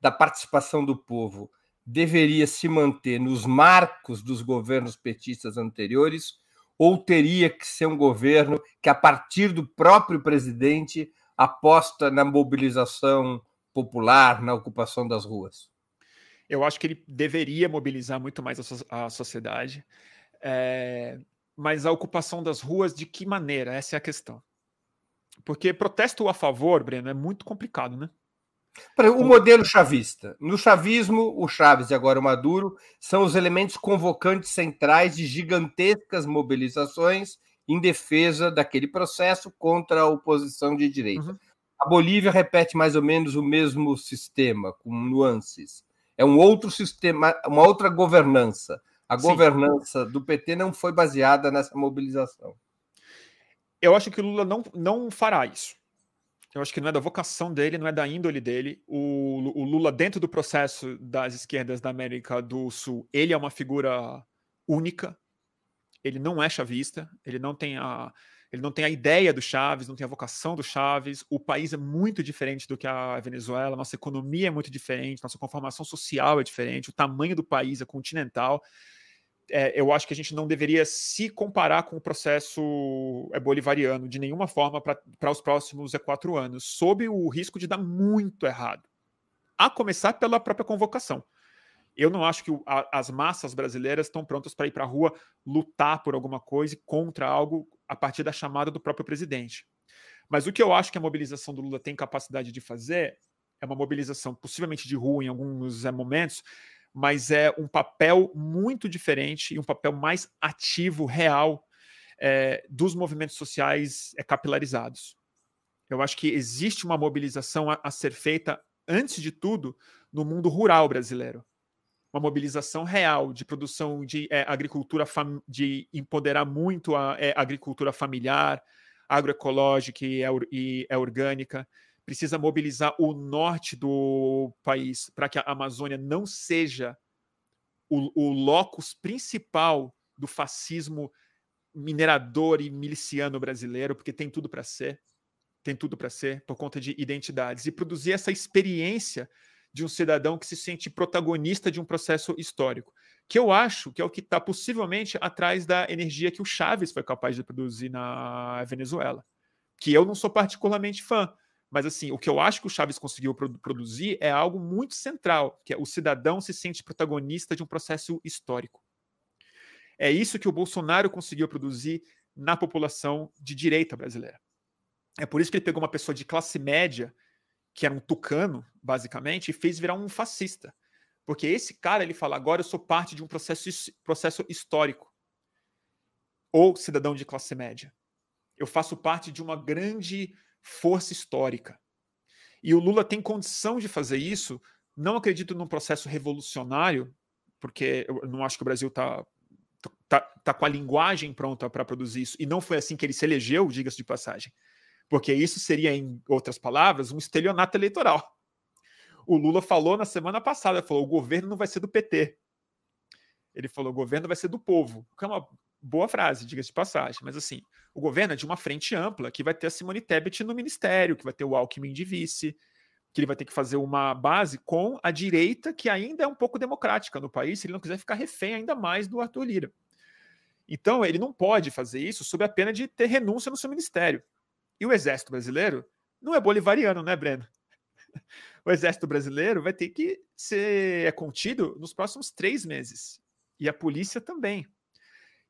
da participação do povo, deveria se manter nos marcos dos governos petistas anteriores, ou teria que ser um governo que, a partir do próprio presidente, aposta na mobilização popular, na ocupação das ruas? Eu acho que ele deveria mobilizar muito mais a, so a sociedade. É, mas a ocupação das ruas, de que maneira? Essa é a questão. Porque protesto a favor, Breno, é muito complicado, né? O modelo chavista. No chavismo, o Chaves e agora o Maduro são os elementos convocantes centrais de gigantescas mobilizações em defesa daquele processo contra a oposição de direita. Uhum. A Bolívia repete mais ou menos o mesmo sistema, com nuances. É um outro sistema, uma outra governança. A Sim. governança do PT não foi baseada nessa mobilização. Eu acho que o Lula não, não fará isso. Eu acho que não é da vocação dele, não é da índole dele. O, o, Lula, dentro do processo das esquerdas da América do Sul, ele é uma figura única. Ele não é chavista, ele não tem a, ele não tem a ideia do Chaves, não tem a vocação do Chaves. O país é muito diferente do que a Venezuela, nossa economia é muito diferente, nossa conformação social é diferente, o tamanho do país é continental. é, eu acho que a gente não deveria se comparar com o processo é, bolivariano de nenhuma forma para os próximos é, quatro anos, sob o risco de dar muito errado. A começar pela própria convocação. Eu não acho que a, as massas brasileiras estão prontas para ir para a rua lutar por alguma coisa e contra algo a partir da chamada do próprio presidente. Mas o que eu acho que a mobilização do Lula tem capacidade de fazer é uma mobilização possivelmente de rua em alguns é, momentos, mas é um papel muito diferente e um papel mais ativo, real, é, dos movimentos sociais é, capilarizados. Eu acho que existe uma mobilização a, a ser feita, antes de tudo, no mundo rural brasileiro. Uma mobilização real de produção de é, agricultura, de empoderar muito a é, agricultura familiar, agroecológica e, e é orgânica, precisa mobilizar o norte do país para que a Amazônia não seja o, o locus principal do fascismo minerador e miliciano brasileiro, porque tem tudo para ser, tem tudo para ser por conta de identidades. E produzir essa experiência de um cidadão que se sente protagonista de um processo histórico, que eu acho que é o que está possivelmente atrás da energia que o Chaves foi capaz de produzir na Venezuela, que eu não sou particularmente fã, mas assim, o que eu acho que o Chaves conseguiu produ produzir é algo muito central, que é o cidadão se sente protagonista de um processo histórico. É isso que o Bolsonaro conseguiu produzir na população de direita brasileira. É por isso que ele pegou uma pessoa de classe média, que era um tucano, basicamente, e fez virar um fascista. Porque esse cara, ele fala, agora eu sou parte de um processo, processo histórico. Ou cidadão de classe média. Eu faço parte de uma grande força histórica. E o Lula tem condição de fazer isso. Não acredito num processo revolucionário, porque eu não acho que o Brasil está tá, tá com a linguagem pronta para produzir isso. E não foi assim que ele se elegeu, diga-se de passagem. Porque isso seria, em outras palavras, um estelionato eleitoral. O Lula falou na semana passada, falou, o governo não vai ser do PT. Ele falou, o governo vai ser do povo, que é uma boa frase, diga-se de passagem, mas assim, o governo é de uma frente ampla, que vai ter a Simone Tebet no ministério, que vai ter o Alckmin de vice, que ele vai ter que fazer uma base com a direita, que ainda é um pouco democrática no país, se ele não quiser ficar refém ainda mais do Arthur Lira. Então, ele não pode fazer isso sob a pena de ter renúncia no seu ministério. E o Exército Brasileiro não é bolivariano, né, Breno? O Exército Brasileiro vai ter que ser contido nos próximos três meses. E a polícia também.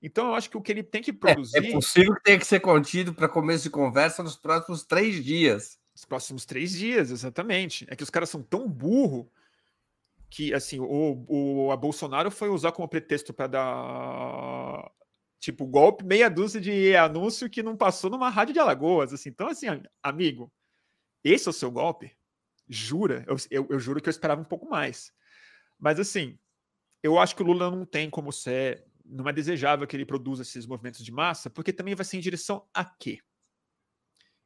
Então, eu acho que o que ele tem que produzir. É, é possível que tenha que ser contido para começo de conversa nos próximos três dias. Os próximos três dias, exatamente. É que os caras são tão burro que, assim, o, o a Bolsonaro foi usar como pretexto para dar. Tipo, golpe, meia dúzia de anúncio que não passou numa rádio de Alagoas. Assim. Então, assim, amigo, esse é o seu golpe? Jura? Eu, eu, eu juro que eu esperava um pouco mais. Mas, assim, eu acho que o Lula não tem como ser não é desejável que ele produza esses movimentos de massa, porque também vai ser em direção a quê?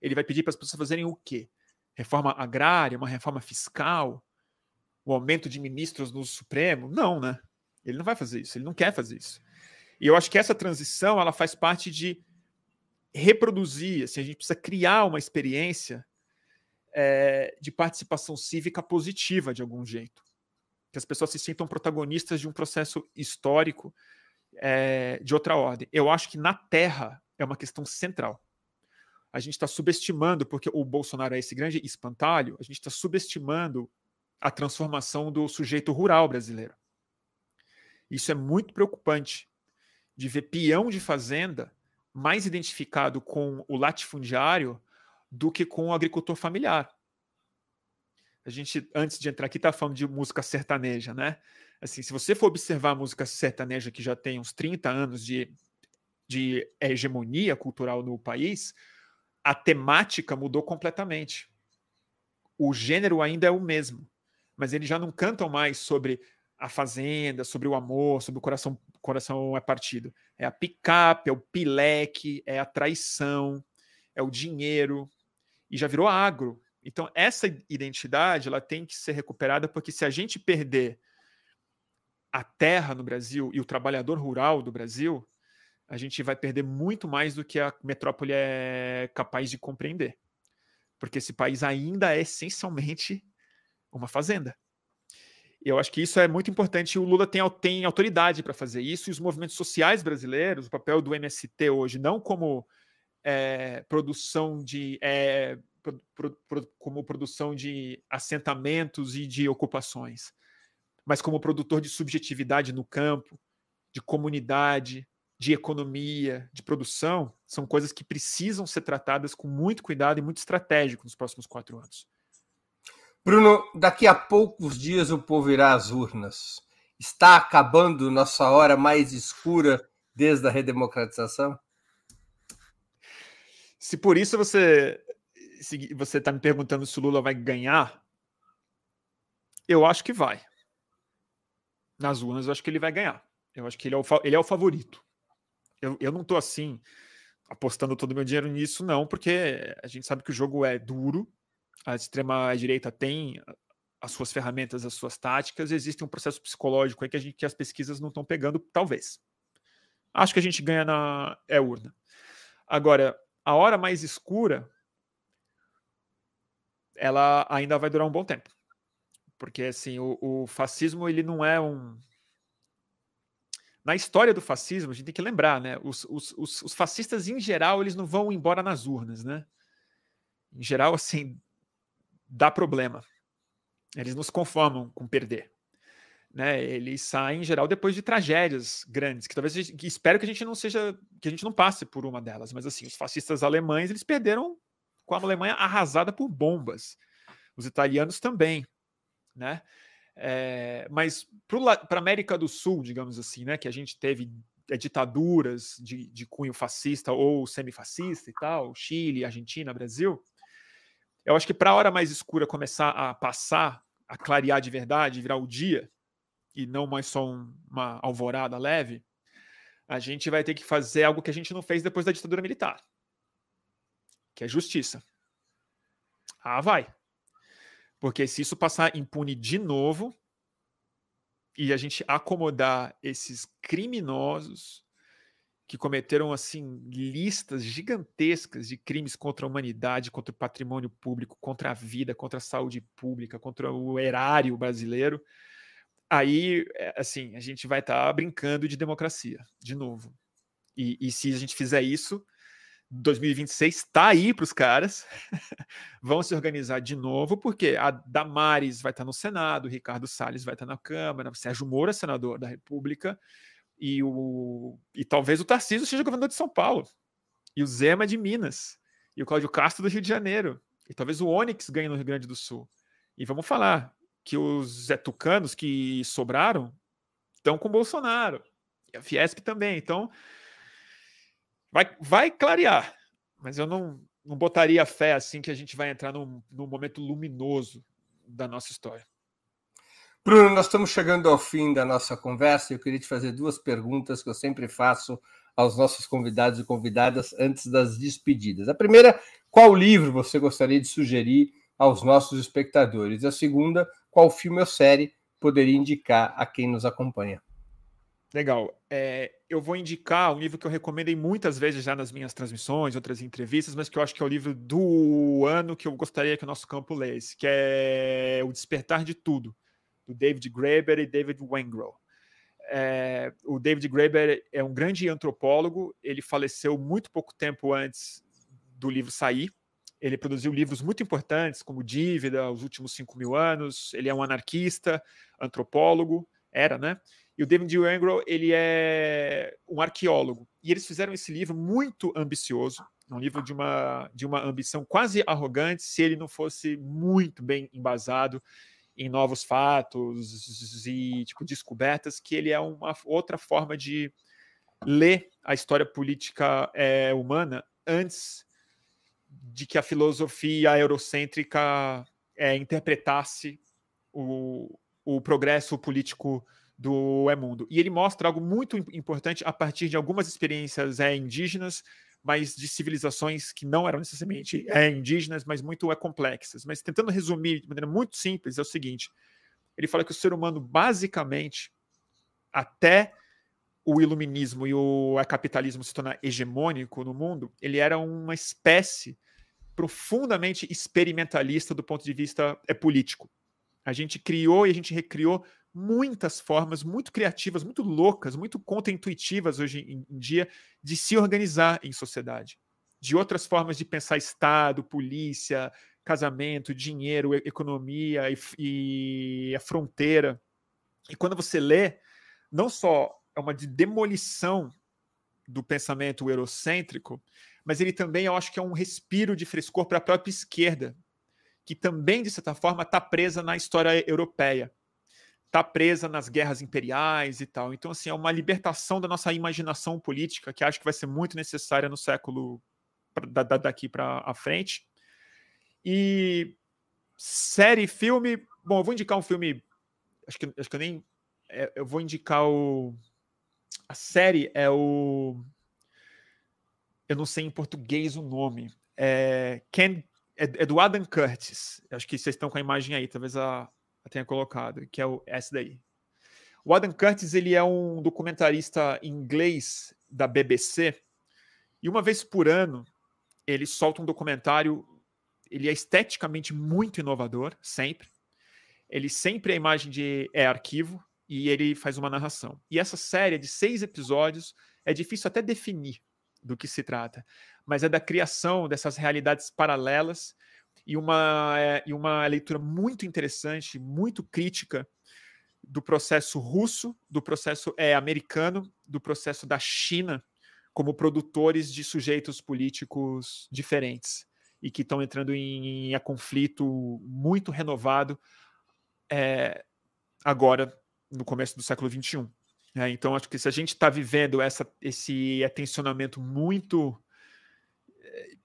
Ele vai pedir para as pessoas fazerem o quê? Reforma agrária, uma reforma fiscal, o aumento de ministros no Supremo? Não, né? Ele não vai fazer isso, ele não quer fazer isso. E eu acho que essa transição ela faz parte de reproduzir, assim, a gente precisa criar uma experiência é, de participação cívica positiva de algum jeito. Que as pessoas se sintam protagonistas de um processo histórico é, de outra ordem. Eu acho que na Terra é uma questão central. A gente está subestimando, porque o Bolsonaro é esse grande espantalho, a gente está subestimando a transformação do sujeito rural brasileiro. Isso é muito preocupante, de ver peão de fazenda mais identificado com o latifundiário do que com o agricultor familiar. A gente, antes de entrar aqui, está falando de música sertaneja, né? assim, se você for observar a música sertaneja que já tem uns 30 anos de, de hegemonia cultural no país, a temática mudou completamente. O gênero ainda é o mesmo, mas eles já não cantam mais sobre a fazenda, sobre o amor, sobre o coração, coração é partido. É a picape, é o pileque, é a traição, é o dinheiro, e já virou agro. Então, essa identidade ela tem que ser recuperada, porque se a gente perder a terra no Brasil e o trabalhador rural do Brasil, a gente vai perder muito mais do que a metrópole é capaz de compreender. Porque esse país ainda é essencialmente uma fazenda. Eu acho que isso é muito importante. O Lula tem, tem autoridade para fazer isso, e os movimentos sociais brasileiros, o papel do MST hoje, não como é, produção de. É, pro, pro, pro, como produção de assentamentos e de ocupações, mas como produtor de subjetividade no campo, de comunidade, de economia, de produção, são coisas que precisam ser tratadas com muito cuidado e muito estratégico nos próximos quatro anos. Bruno, daqui a poucos dias o povo irá às urnas. Está acabando nossa hora mais escura desde a redemocratização? Se por isso você você está me perguntando se o Lula vai ganhar, eu acho que vai. Nas urnas, eu acho que ele vai ganhar. Eu acho que ele é o, ele é o favorito. Eu, eu não estou assim apostando todo o meu dinheiro nisso, não, porque a gente sabe que o jogo é duro, a extrema-direita tem as suas ferramentas, as suas táticas, existe um processo psicológico aí que, a gente, que as pesquisas não estão pegando, talvez. Acho que a gente ganha na é urna. Agora, a hora mais escura, ela ainda vai durar um bom tempo. Porque, assim, o, o fascismo, ele não é um... Na história do fascismo, a gente tem que lembrar, né? Os, os, os, os fascistas, em geral, eles não vão embora nas urnas, né? Em geral, assim, dá problema. Eles não se conformam com perder. Né? Eles saem, em geral, depois de tragédias grandes, que talvez que espero que a gente não seja, que a gente não passe por uma delas, mas assim, os fascistas alemães, eles perderam com a Alemanha arrasada por bombas. Os italianos também, né? É, mas para a América do Sul, digamos assim, né, que a gente teve é, ditaduras de, de cunho fascista ou semifascista e tal, Chile, Argentina, Brasil, eu acho que para a hora mais escura começar a passar, a clarear de verdade, virar o dia, e não mais só um, uma alvorada leve, a gente vai ter que fazer algo que a gente não fez depois da ditadura militar, que é justiça. Ah, vai. Porque se isso passar impune de novo e a gente acomodar esses criminosos que cometeram assim listas gigantescas de crimes contra a humanidade, contra o patrimônio público, contra a vida, contra a saúde pública, contra o erário brasileiro. Aí, é, assim, a gente vai estar tá brincando de democracia, de novo. E, e se a gente fizer isso, 2026 está aí para os caras, vão se organizar de novo, porque a Damares vai estar tá no Senado, o Ricardo Salles vai estar tá na Câmara, Sérgio Moro é senador da República, e, o, e talvez o Tarcísio seja governador de São Paulo, e o Zema de Minas, e o Cláudio Castro do Rio de Janeiro, e talvez o Onyx ganhe no Rio Grande do Sul. E vamos falar que os Zé que sobraram estão com Bolsonaro, e a Fiesp também. Então, vai, vai clarear, mas eu não, não botaria fé assim que a gente vai entrar num, num momento luminoso da nossa história. Bruno, nós estamos chegando ao fim da nossa conversa e eu queria te fazer duas perguntas que eu sempre faço aos nossos convidados e convidadas antes das despedidas. A primeira, qual livro você gostaria de sugerir aos nossos espectadores? A segunda, qual filme ou série poderia indicar a quem nos acompanha? Legal. É, eu vou indicar um livro que eu recomendei muitas vezes já nas minhas transmissões, outras entrevistas, mas que eu acho que é o livro do ano que eu gostaria que o nosso campo lesse, que é O Despertar de Tudo, do David Graeber e David Wengrow. É, o David Graeber é um grande antropólogo, ele faleceu muito pouco tempo antes do livro sair. Ele produziu livros muito importantes, como Dívida, Os Últimos Cinco Mil Anos. Ele é um anarquista, antropólogo, era, né? E o David Wengrow, ele é um arqueólogo. E eles fizeram esse livro muito ambicioso, um livro de uma, de uma ambição quase arrogante, se ele não fosse muito bem embasado em novos fatos e tipo descobertas que ele é uma outra forma de ler a história política é, humana antes de que a filosofia eurocêntrica é, interpretasse o, o progresso político do é mundo. E ele mostra algo muito importante a partir de algumas experiências é, indígenas mas de civilizações que não eram necessariamente é, indígenas, mas muito é, complexas. Mas tentando resumir de maneira muito simples, é o seguinte: ele fala que o ser humano, basicamente, até o iluminismo e o capitalismo se tornar hegemônico no mundo, ele era uma espécie profundamente experimentalista do ponto de vista é, político. A gente criou e a gente recriou muitas formas muito criativas, muito loucas, muito contra-intuitivas hoje em dia de se organizar em sociedade. De outras formas de pensar Estado, polícia, casamento, dinheiro, economia e, e a fronteira. E quando você lê, não só é uma de demolição do pensamento eurocêntrico, mas ele também, eu acho que é um respiro de frescor para a própria esquerda, que também, de certa forma, está presa na história europeia, está presa nas guerras imperiais e tal. Então, assim, é uma libertação da nossa imaginação política, que acho que vai ser muito necessária no século daqui para a frente. E série, filme. Bom, eu vou indicar um filme. Acho que, acho que eu nem. É, eu vou indicar o. A série é o. Eu não sei em português o nome. É, Ken, é, é do Adam Curtis. Acho que vocês estão com a imagem aí, talvez a tenha colocado, que é o, essa daí. O Adam Curtis ele é um documentarista inglês da BBC e uma vez por ano ele solta um documentário ele é esteticamente muito inovador, sempre. Ele sempre a imagem de é arquivo e ele faz uma narração. E essa série de seis episódios é difícil até definir do que se trata, mas é da criação dessas realidades paralelas e uma, é, e uma leitura muito interessante, muito crítica do processo russo, do processo é, americano, do processo da China como produtores de sujeitos políticos diferentes e que estão entrando em, em conflito muito renovado é, agora, no começo do século XXI. É, né? então, acho que se a gente está vivendo essa, esse atencionamento muito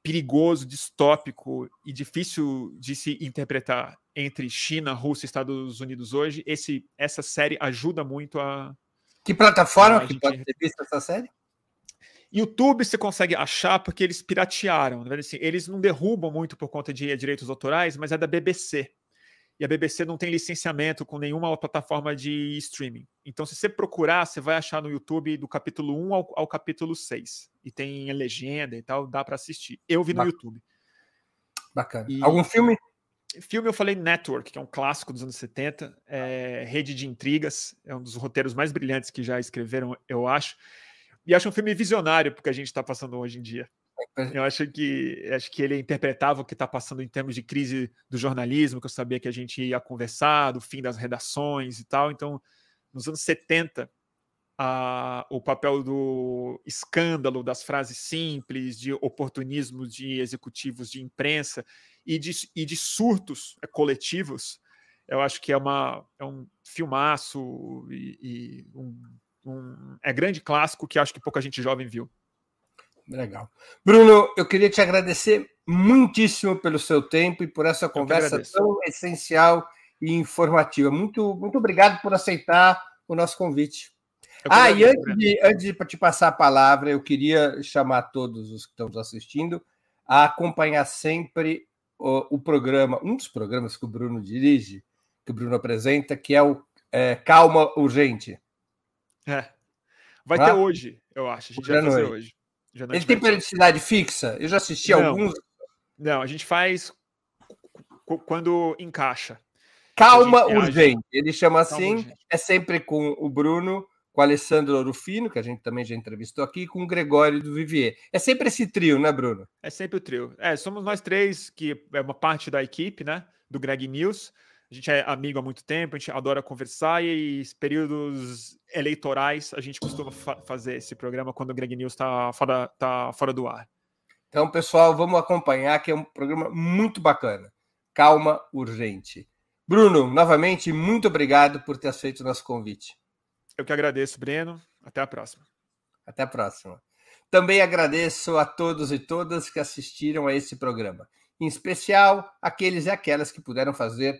perigoso, distópico e difícil de se interpretar entre China, Rússia e Estados Unidos hoje, esse, essa série ajuda muito a. Que plataforma a que pode ter visto essa série? YouTube você consegue achar porque eles piratearam. Né? Assim, eles não derrubam muito por conta de direitos autorais, mas é da BBC. E a BBC não tem licenciamento com nenhuma plataforma de streaming. Então, se você procurar, você vai achar no YouTube do capítulo 1 ao, ao capítulo 6. E tem legenda e tal, dá para assistir. Eu vi no Bacana. YouTube. Bacana. E... Algum filme? Filme eu falei Network, que é um clássico dos anos 70, é Rede de Intrigas, é um dos roteiros mais brilhantes que já escreveram, eu acho. E acho um filme visionário porque a gente está passando hoje em dia. É. Eu acho que acho que ele interpretava o que está passando em termos de crise do jornalismo, que eu sabia que a gente ia conversar, do fim das redações e tal. Então, nos anos 70, a, o papel do escândalo, das frases simples, de oportunismo de executivos de imprensa e de, e de surtos coletivos, eu acho que é, uma, é um filmaço e, e um um, é grande clássico que acho que pouca gente jovem viu. Legal. Bruno, eu queria te agradecer muitíssimo pelo seu tempo e por essa conversa tão essencial e informativa. Muito, muito obrigado por aceitar o nosso convite. Ah, e antes de, antes de te passar a palavra, eu queria chamar todos os que estão nos assistindo a acompanhar sempre o, o, programa, um dos programas que o Bruno dirige, que o Bruno apresenta, que é o é, Calma Urgente. É. Vai ah, ter hoje, eu acho. A gente vai fazer hoje. Ele tem periodicidade fixa? Eu já assisti não, alguns. Não, a gente faz quando encaixa. Calma urgente. Ele chama assim, é sempre com o Bruno, com o Alessandro Rufino, que a gente também já entrevistou aqui, e com o Gregório do Vivier. É sempre esse trio, né, Bruno? É sempre o trio. É, somos nós três, que é uma parte da equipe, né, do Greg News. A gente é amigo há muito tempo, a gente adora conversar e períodos eleitorais a gente costuma fa fazer esse programa quando o Greg News está fora, tá fora do ar. Então, pessoal, vamos acompanhar, que é um programa muito bacana. Calma Urgente. Bruno, novamente, muito obrigado por ter aceito o nosso convite. Eu que agradeço, Breno. Até a próxima. Até a próxima. Também agradeço a todos e todas que assistiram a esse programa, em especial aqueles e aquelas que puderam fazer